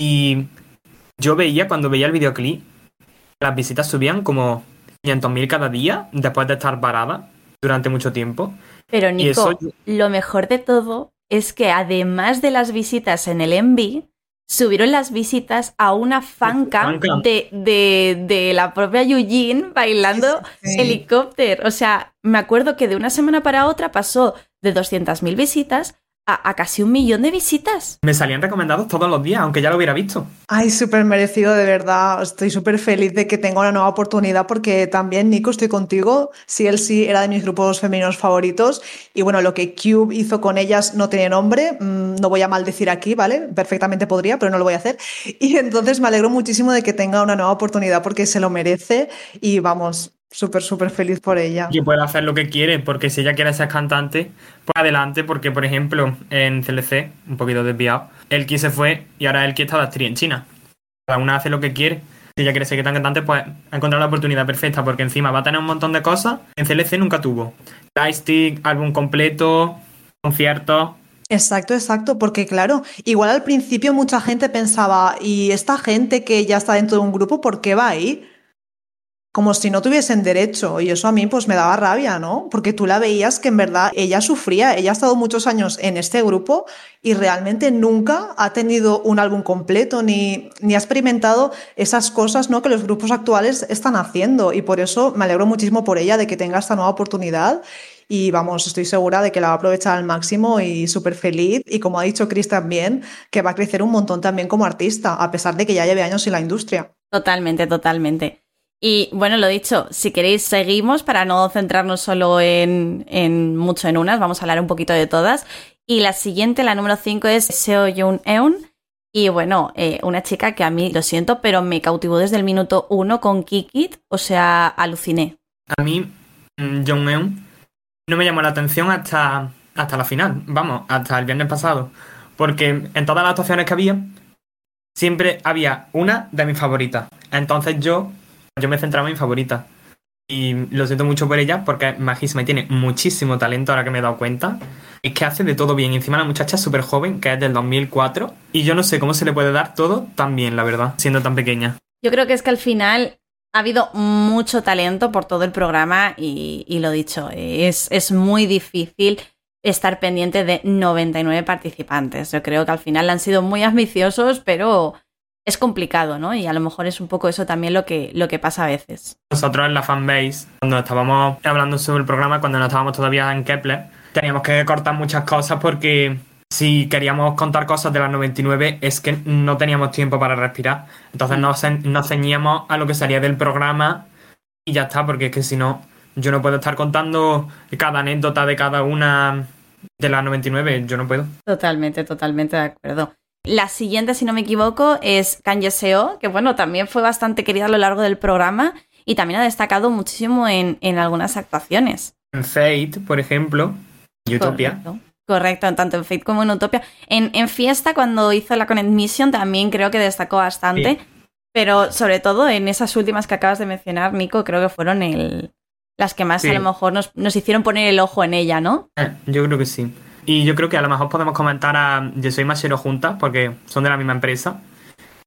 Y yo veía, cuando veía el videoclip, las visitas subían como 500.000 cada día después de estar paradas durante mucho tiempo. Pero Nico, eso- lo mejor de todo es que además de las visitas en el Envy, subieron las visitas a una fancam Fancam. de, de, de la propia Eugene bailando Sí. helicóptero. O sea, me acuerdo que de una semana para otra pasó de 200.000 visitas a, a casi un millón de visitas. Me salían recomendados todos los días, aunque ya lo hubiera visto. Ay, súper merecido, de verdad. Estoy súper feliz de que tenga una nueva oportunidad porque también, Nico, estoy contigo. CLC era de mis grupos femeninos favoritos. Y bueno, lo que Cube hizo con ellas no tiene nombre. mm, No voy a maldecir aquí, ¿vale? Perfectamente podría, pero no lo voy a hacer. Y entonces me alegro muchísimo de que tenga una nueva oportunidad porque se lo merece. Y vamos, súper, súper feliz por ella. Y puede hacer lo que quiere, porque si ella quiere ser cantante, pues adelante, porque por ejemplo, en CLC, un poquito desviado, Elki se fue y ahora Elki está de actriz en China. Cada una hace lo que quiere. Si ella quiere ser tan cantante, pues ha encontrado la oportunidad perfecta, porque encima va a tener un montón de cosas. En CLC nunca tuvo. Lightstick, álbum completo, conciertos. Exacto, exacto, porque claro, igual al principio mucha gente pensaba, ¿y esta gente que ya está dentro de un grupo, por qué va ahí? Como si no tuviesen derecho, y eso a mí pues me daba rabia, ¿no? Porque tú la veías que en verdad ella sufría, ella ha estado muchos años en este grupo y realmente nunca ha tenido un álbum completo ni, ni ha experimentado esas cosas, ¿no? Que los grupos actuales están haciendo y por eso me alegro muchísimo por ella de que tenga esta nueva oportunidad y vamos, estoy segura de que la va a aprovechar al máximo y súper feliz. Y como ha dicho Chris también, que va a crecer un montón también como artista, a pesar de que ya lleve años en la industria. Totalmente, totalmente. Y bueno, lo dicho, si queréis seguimos para no centrarnos solo en, en mucho en unas, vamos a hablar un poquito de todas. Y la siguiente, la número 5, es Seo Yoon Eun. Y bueno, eh, una chica que a mí, lo siento, pero me cautivó desde el minuto uno con Kikit, o sea, aluciné. A mí, mm, Jong Eun no me llamó la atención hasta, hasta la final, vamos, hasta el viernes pasado. Porque en todas las actuaciones que había, siempre había una de mis favoritas. Entonces yo, yo me centraba en mi favorita. Y lo siento mucho por ella porque majísima y tiene muchísimo talento ahora que me he dado cuenta. Es que hace de todo bien. Encima la muchacha es súper joven, que es del 2004. Y yo no sé cómo se le puede dar todo tan bien, la verdad, siendo tan pequeña. Yo creo que es que al final ha habido mucho talento por todo el programa y, y lo dicho, es, es muy difícil estar pendiente de 99 participantes. Yo creo que al final han sido muy ambiciosos, pero es complicado, ¿no? Y a lo mejor es un poco eso también lo que, lo que pasa a veces. Nosotros en la fanbase, cuando estábamos hablando sobre el programa, cuando no estábamos todavía en Kepler, teníamos que cortar muchas cosas porque si queríamos contar cosas de las 99 es que no teníamos tiempo para respirar. Entonces nos, nos ceñíamos a lo que salía del programa y ya está, porque es que si no, yo no puedo estar contando cada anécdota de cada una de las 99, yo no puedo. Totalmente, totalmente de acuerdo. La siguiente, si no me equivoco, es Kanye Seo, que bueno, también fue bastante querida a lo largo del programa y también ha destacado muchísimo en, en algunas actuaciones. En Fate, por ejemplo, y Utopia. Correcto. Correcto, tanto en Fate como en Utopia. En, en Fiesta, cuando hizo la Connect Mission, también creo que destacó bastante. Sí. Pero sobre todo en esas últimas que acabas de mencionar, Nico, creo que fueron el, las que más Sí. a lo mejor nos, nos hicieron poner el ojo en ella, ¿no? Eh, yo creo que sí. Y yo creo que a lo mejor podemos comentar a Yo Soy Machero juntas, porque son de la misma empresa.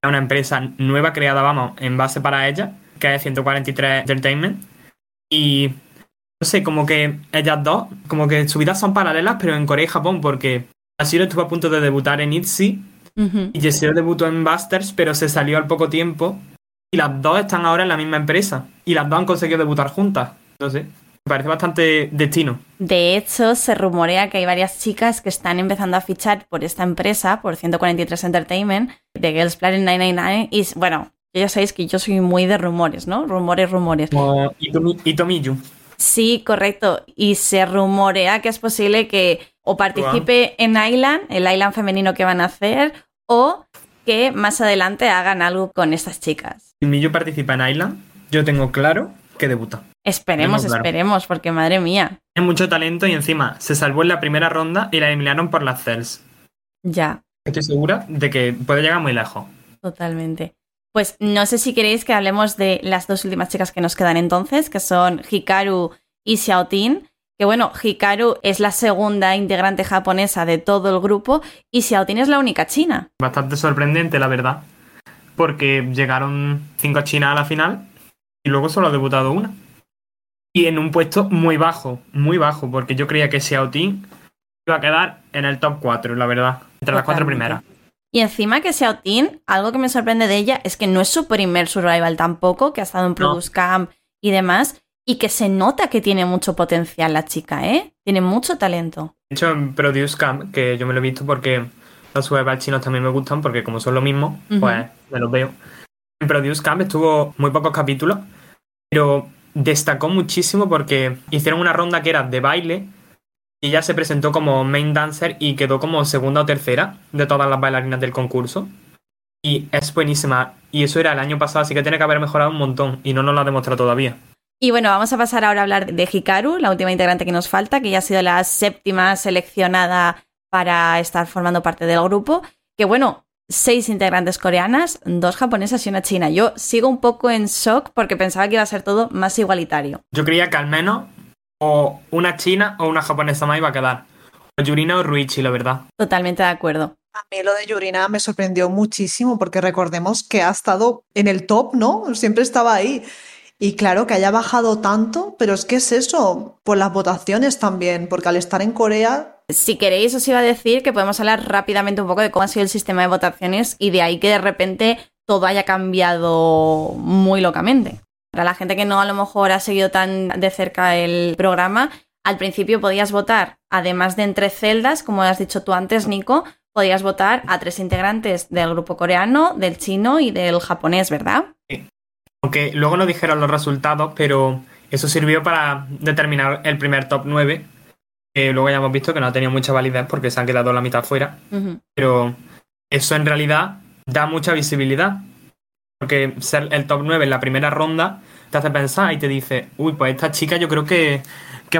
Es una empresa nueva creada, vamos, en base para ella, que es 143 Entertainment. Y no sé, como que ellas dos, como que sus vidas son paralelas, pero en Corea y Japón, porque Machiro estuvo a punto de debutar en ITZY y Yesiro debutó en Busters, pero se salió al poco tiempo. Y las dos están ahora en la misma empresa. Y las dos han conseguido debutar juntas. No sé, me parece bastante destino. De hecho, se rumorea que hay varias chicas que están empezando a fichar por esta empresa, por 143 Entertainment, de Girls Planet 999. Y bueno, ya sabéis que yo soy muy de rumores, ¿no? Rumores, rumores. Como Itomi- Itomiyu. Sí, correcto. Y se rumorea que es posible que o participe en Island, el Island femenino que van a hacer, o que más adelante hagan algo con estas chicas. Si Miyu participa en Island, yo tengo claro que debuta. Esperemos, claro. esperemos, porque madre mía, Tiene mucho talento y encima se salvó en la primera ronda y la eliminaron por las Cells. ya, Estoy segura de que puede llegar muy lejos. totalmente. Pues no sé si queréis que hablemos de las dos últimas chicas que nos quedan entonces, que son Hikaru y Xiaotin. Que bueno, Hikaru es la segunda integrante japonesa de todo el grupo y Xiaotin es la única china. Bastante sorprendente, la verdad. Porque llegaron cinco chinas a la final y luego solo ha debutado una. Y en un puesto muy bajo, muy bajo, porque yo creía que Xiaotin iba a quedar en el top 4, la verdad, entre las cuatro primeras. Y encima que Xiaotin, algo que me sorprende de ella es que no es su primer survival tampoco, que ha estado en Produce Camp y demás, y que se nota que tiene mucho potencial la chica, ¿eh? Tiene mucho talento. De hecho, en Produce Camp, que yo me lo he visto porque los survival chinos también me gustan, porque como son lo mismo, pues me los veo. En Produce Camp estuvo muy pocos capítulos, pero destacó muchísimo porque hicieron una ronda que era de baile y ella se presentó como main dancer y quedó como segunda o tercera de todas las bailarinas del concurso. Y es buenísima. Y eso era el año pasado, así que tiene que haber mejorado un montón y no nos lo ha demostrado todavía. Y bueno, vamos a pasar ahora a hablar de Hikaru, la última integrante que nos falta, que ya ha sido la séptima seleccionada para estar formando parte del grupo. Que bueno, seis integrantes coreanas, dos japonesas y una china. Yo sigo un poco en shock porque pensaba que iba a ser todo más igualitario. Yo creía que al menos o una china o una japonesa más iba a quedar. O Yurina o Ruichi, la verdad. Totalmente de acuerdo. A mí lo de Yurina me sorprendió muchísimo porque recordemos que ha estado en el top, ¿no? Siempre estaba ahí. Y claro que haya bajado tanto, pero es que es eso, por las votaciones también, porque al estar en Corea... Si queréis, os iba a decir que podemos hablar rápidamente un poco de cómo ha sido el sistema de votaciones y de ahí que de repente todo haya cambiado muy locamente. Para la gente que no a lo mejor ha seguido tan de cerca el programa, al principio podías votar, además de entre celdas, como has dicho tú antes, Nico, podías votar a tres integrantes del grupo coreano, del chino y del japonés, ¿verdad? Sí. Aunque luego no dijeron los resultados, pero eso sirvió para determinar el primer top 9. Que luego ya hemos visto que no ha tenido mucha validez porque se han quedado la mitad fuera. Pero eso en realidad da mucha visibilidad. Porque ser el top 9 en la primera ronda te hace pensar y te dice, uy, pues esta chica yo creo que,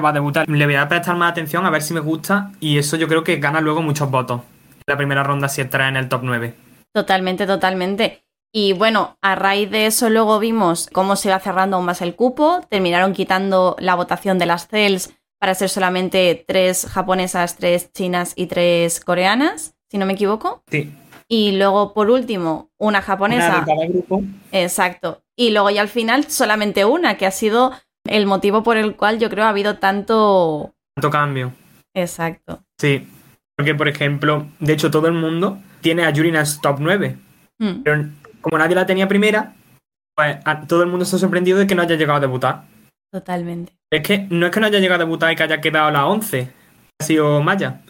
va a debutar. Le voy a prestar más atención a ver si me gusta y eso yo creo que gana luego muchos votos. La primera ronda si entra en el top 9. Totalmente, totalmente. Y bueno, a raíz de eso luego vimos cómo se iba cerrando aún más el cupo, terminaron quitando la votación de las CELS para ser solamente tres japonesas, tres chinas y tres coreanas, si no me equivoco. Sí. Y luego, por último, una japonesa. Una de grupo. Exacto. Y luego ya al final solamente una, que ha sido el motivo por el cual yo creo ha habido tanto... Tanto cambio. Exacto. Sí. Porque, por ejemplo, de hecho todo el mundo tiene a Yuri en el top 9. Hmm. Pero como nadie la tenía primera, pues todo el mundo ha sorprendido de que no haya llegado a debutar. Totalmente. Es que no es que no haya llegado a debutar y que haya quedado la 11. Ha sido Maya.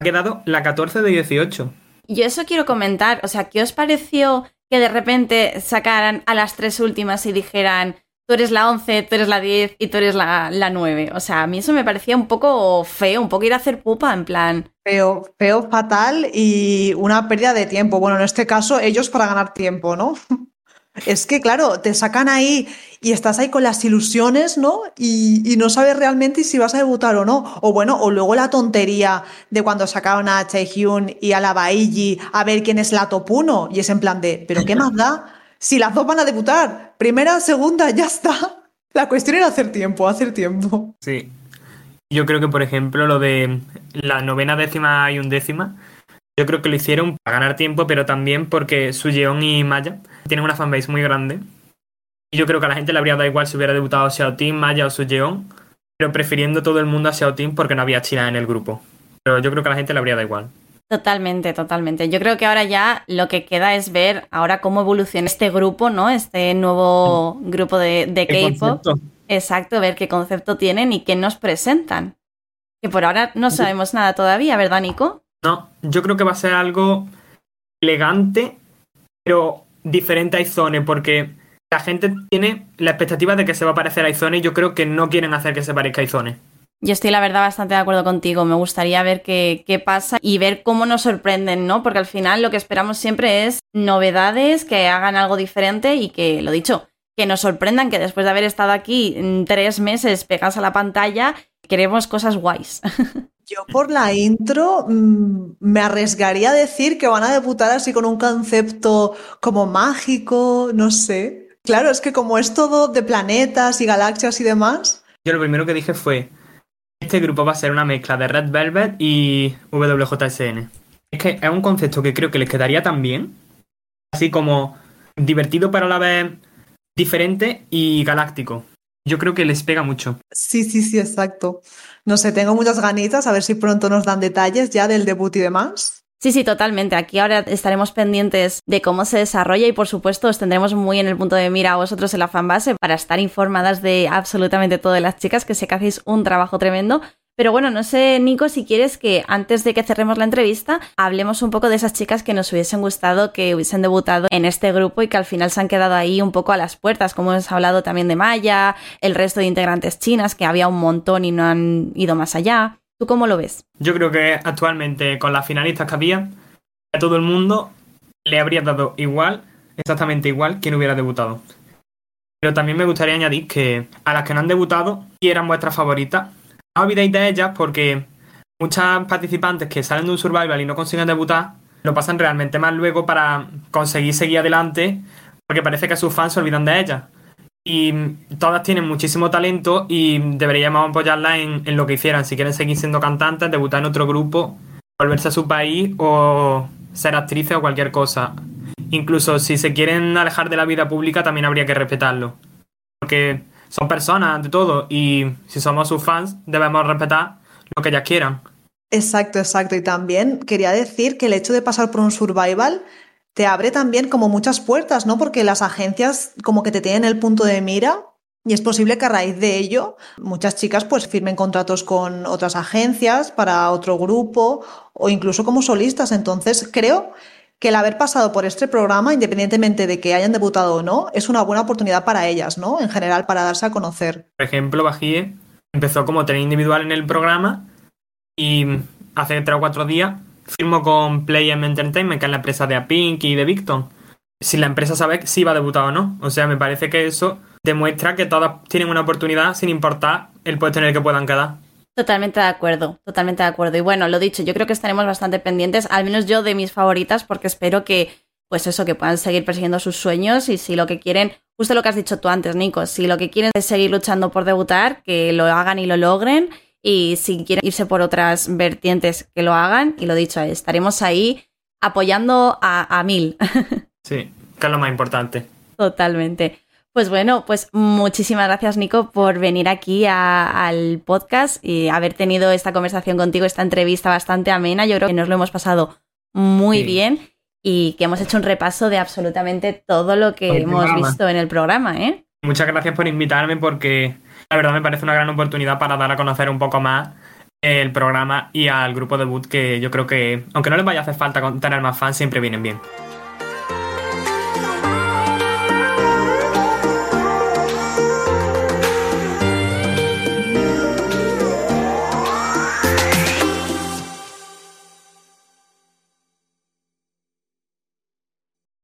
Ha quedado la 14 de 18. Yo eso quiero comentar, o sea, ¿qué os pareció que de repente sacaran a las tres últimas y dijeran, tú eres la 11, tú eres la 10 y tú eres la, la 9? O sea, a mí eso me parecía un poco feo, un poco ir a hacer pupa en plan. Feo, feo, fatal y una pérdida de tiempo. Bueno, en este caso, ellos para ganar tiempo, ¿no? Es que, claro, te sacan ahí y estás ahí con las ilusiones, ¿no? Y, no sabes realmente si vas a debutar o no. O bueno, o luego la tontería de cuando sacaron a Chaehyun y a la Baiji a ver quién es la top 1. Y es en plan de, ¿pero qué más da? Si las dos van a debutar, primera, segunda, ya está. La cuestión era hacer tiempo, hacer tiempo. Sí. Yo creo que, por ejemplo, lo de la novena décima y undécima, yo creo que lo hicieron para ganar tiempo, pero también porque Suyeon y Maya tienen una fanbase muy grande. Y yo creo que a la gente le habría dado igual si hubiera debutado Xiaotin, Maya o Suyeon, pero prefiriendo todo el mundo a Xiaotin porque no había China en el grupo. Pero yo creo que a la gente le habría dado igual. Totalmente, totalmente. Yo creo que ahora ya lo que queda es ver ahora cómo evoluciona este grupo, ¿no? Este nuevo grupo de, de K-pop. Exacto, ver qué concepto tienen y qué nos presentan. Que por ahora no sabemos nada todavía, ¿verdad, Nico? No, yo creo que va a ser algo elegante, pero diferente a Izone, porque la gente tiene la expectativa de que se va a parecer a Izone y yo creo que no quieren hacer que se parezca a Izone. Yo estoy, la verdad, bastante de acuerdo contigo. Me gustaría ver qué, qué, pasa y ver cómo nos sorprenden, ¿no? Porque al final lo que esperamos siempre es novedades, que hagan algo diferente y que, lo dicho, que nos sorprendan, que después de haber estado aquí tres meses pegados a la pantalla, queremos cosas guays. Yo por la intro mm, me arriesgaría a decir que van a debutar así con un concepto como mágico, no sé. Claro, es que como es todo de planetas y galaxias y demás. Yo lo primero que dije fue, este grupo va a ser una mezcla de Red Velvet y WJSN. Es que es un concepto que creo que les quedaría tan bien, así como divertido pero a la vez diferente y galáctico. Yo creo que les pega mucho. Sí, sí, sí, exacto. No sé, tengo muchas ganitas, a ver si pronto nos dan detalles ya del debut y demás. Sí, sí, totalmente. Aquí ahora estaremos pendientes de cómo se desarrolla y por supuesto os tendremos muy en el punto de mira a vosotros en la fanbase para estar informadas de absolutamente todas las chicas, que sé que hacéis un trabajo tremendo. Pero bueno, no sé, Nico, si quieres que antes de que cerremos la entrevista, hablemos un poco de esas chicas que nos hubiesen gustado, que hubiesen debutado en este grupo y que al final se han quedado ahí un poco a las puertas, como hemos hablado también de Maya, el resto de integrantes chinas, que había un montón y no han ido más allá. ¿Tú cómo lo ves? Yo creo que actualmente con las finalistas que había, a todo el mundo le habría dado igual, exactamente igual, quien hubiera debutado. Pero también me gustaría añadir que a las que no han debutado y eran vuestras favoritas, olvidéis de ellas porque muchas participantes que salen de un survival y no consiguen debutar lo pasan realmente mal luego para conseguir seguir adelante porque parece que sus fans se olvidan de ellas. Y todas tienen muchísimo talento y deberíamos apoyarlas en, en lo que hicieran. Si quieren seguir siendo cantantes, debutar en otro grupo, volverse a su país o ser actrices o cualquier cosa. Incluso si se quieren alejar de la vida pública, también habría que respetarlo. Porque son personas ante todo y si somos sus fans debemos respetar lo que ellas quieran. Exacto, exacto. Y también quería decir que el hecho de pasar por un survival te abre también como muchas puertas, ¿no? Porque las agencias como que te tienen el punto de mira y es posible que a raíz de ello muchas chicas pues firmen contratos con otras agencias para otro grupo o incluso como solistas. Entonces creo que el haber pasado por este programa, independientemente de que hayan debutado o no, es una buena oportunidad para ellas, ¿no? En general, para darse a conocer. Por ejemplo, Bajie empezó como tener individual en el programa y hace tres o cuatro días firmó con Play Entertainment, que es la empresa de Apink y de Victon. Si la empresa sabe si va a debutar o no. O sea, me parece que eso demuestra que todas tienen una oportunidad sin importar el puesto en el que puedan quedar. Totalmente de acuerdo, totalmente de acuerdo. Y bueno, lo dicho, yo creo que estaremos bastante pendientes, al menos yo de mis favoritas, porque espero que, pues eso, que puedan seguir persiguiendo sus sueños y si lo que quieren, justo lo que has dicho tú antes, Nico, si lo que quieren es seguir luchando por debutar, que lo hagan y lo logren. Y si quieren irse por otras vertientes, que lo hagan. Y lo dicho, estaremos ahí apoyando a, a mil. Sí, que es lo más importante. Totalmente. Pues bueno, pues muchísimas gracias Nico por venir aquí al podcast y haber tenido esta conversación contigo, esta entrevista bastante amena. Yo creo que nos lo hemos pasado muy bien y que hemos hecho un repaso de absolutamente todo lo que hemos visto en el programa. ¿eh? Muchas gracias por invitarme porque la verdad me parece una gran oportunidad para dar a conocer un poco más el programa y al grupo debut que yo creo que, aunque no les vaya a hacer falta tener más fans, siempre vienen bien.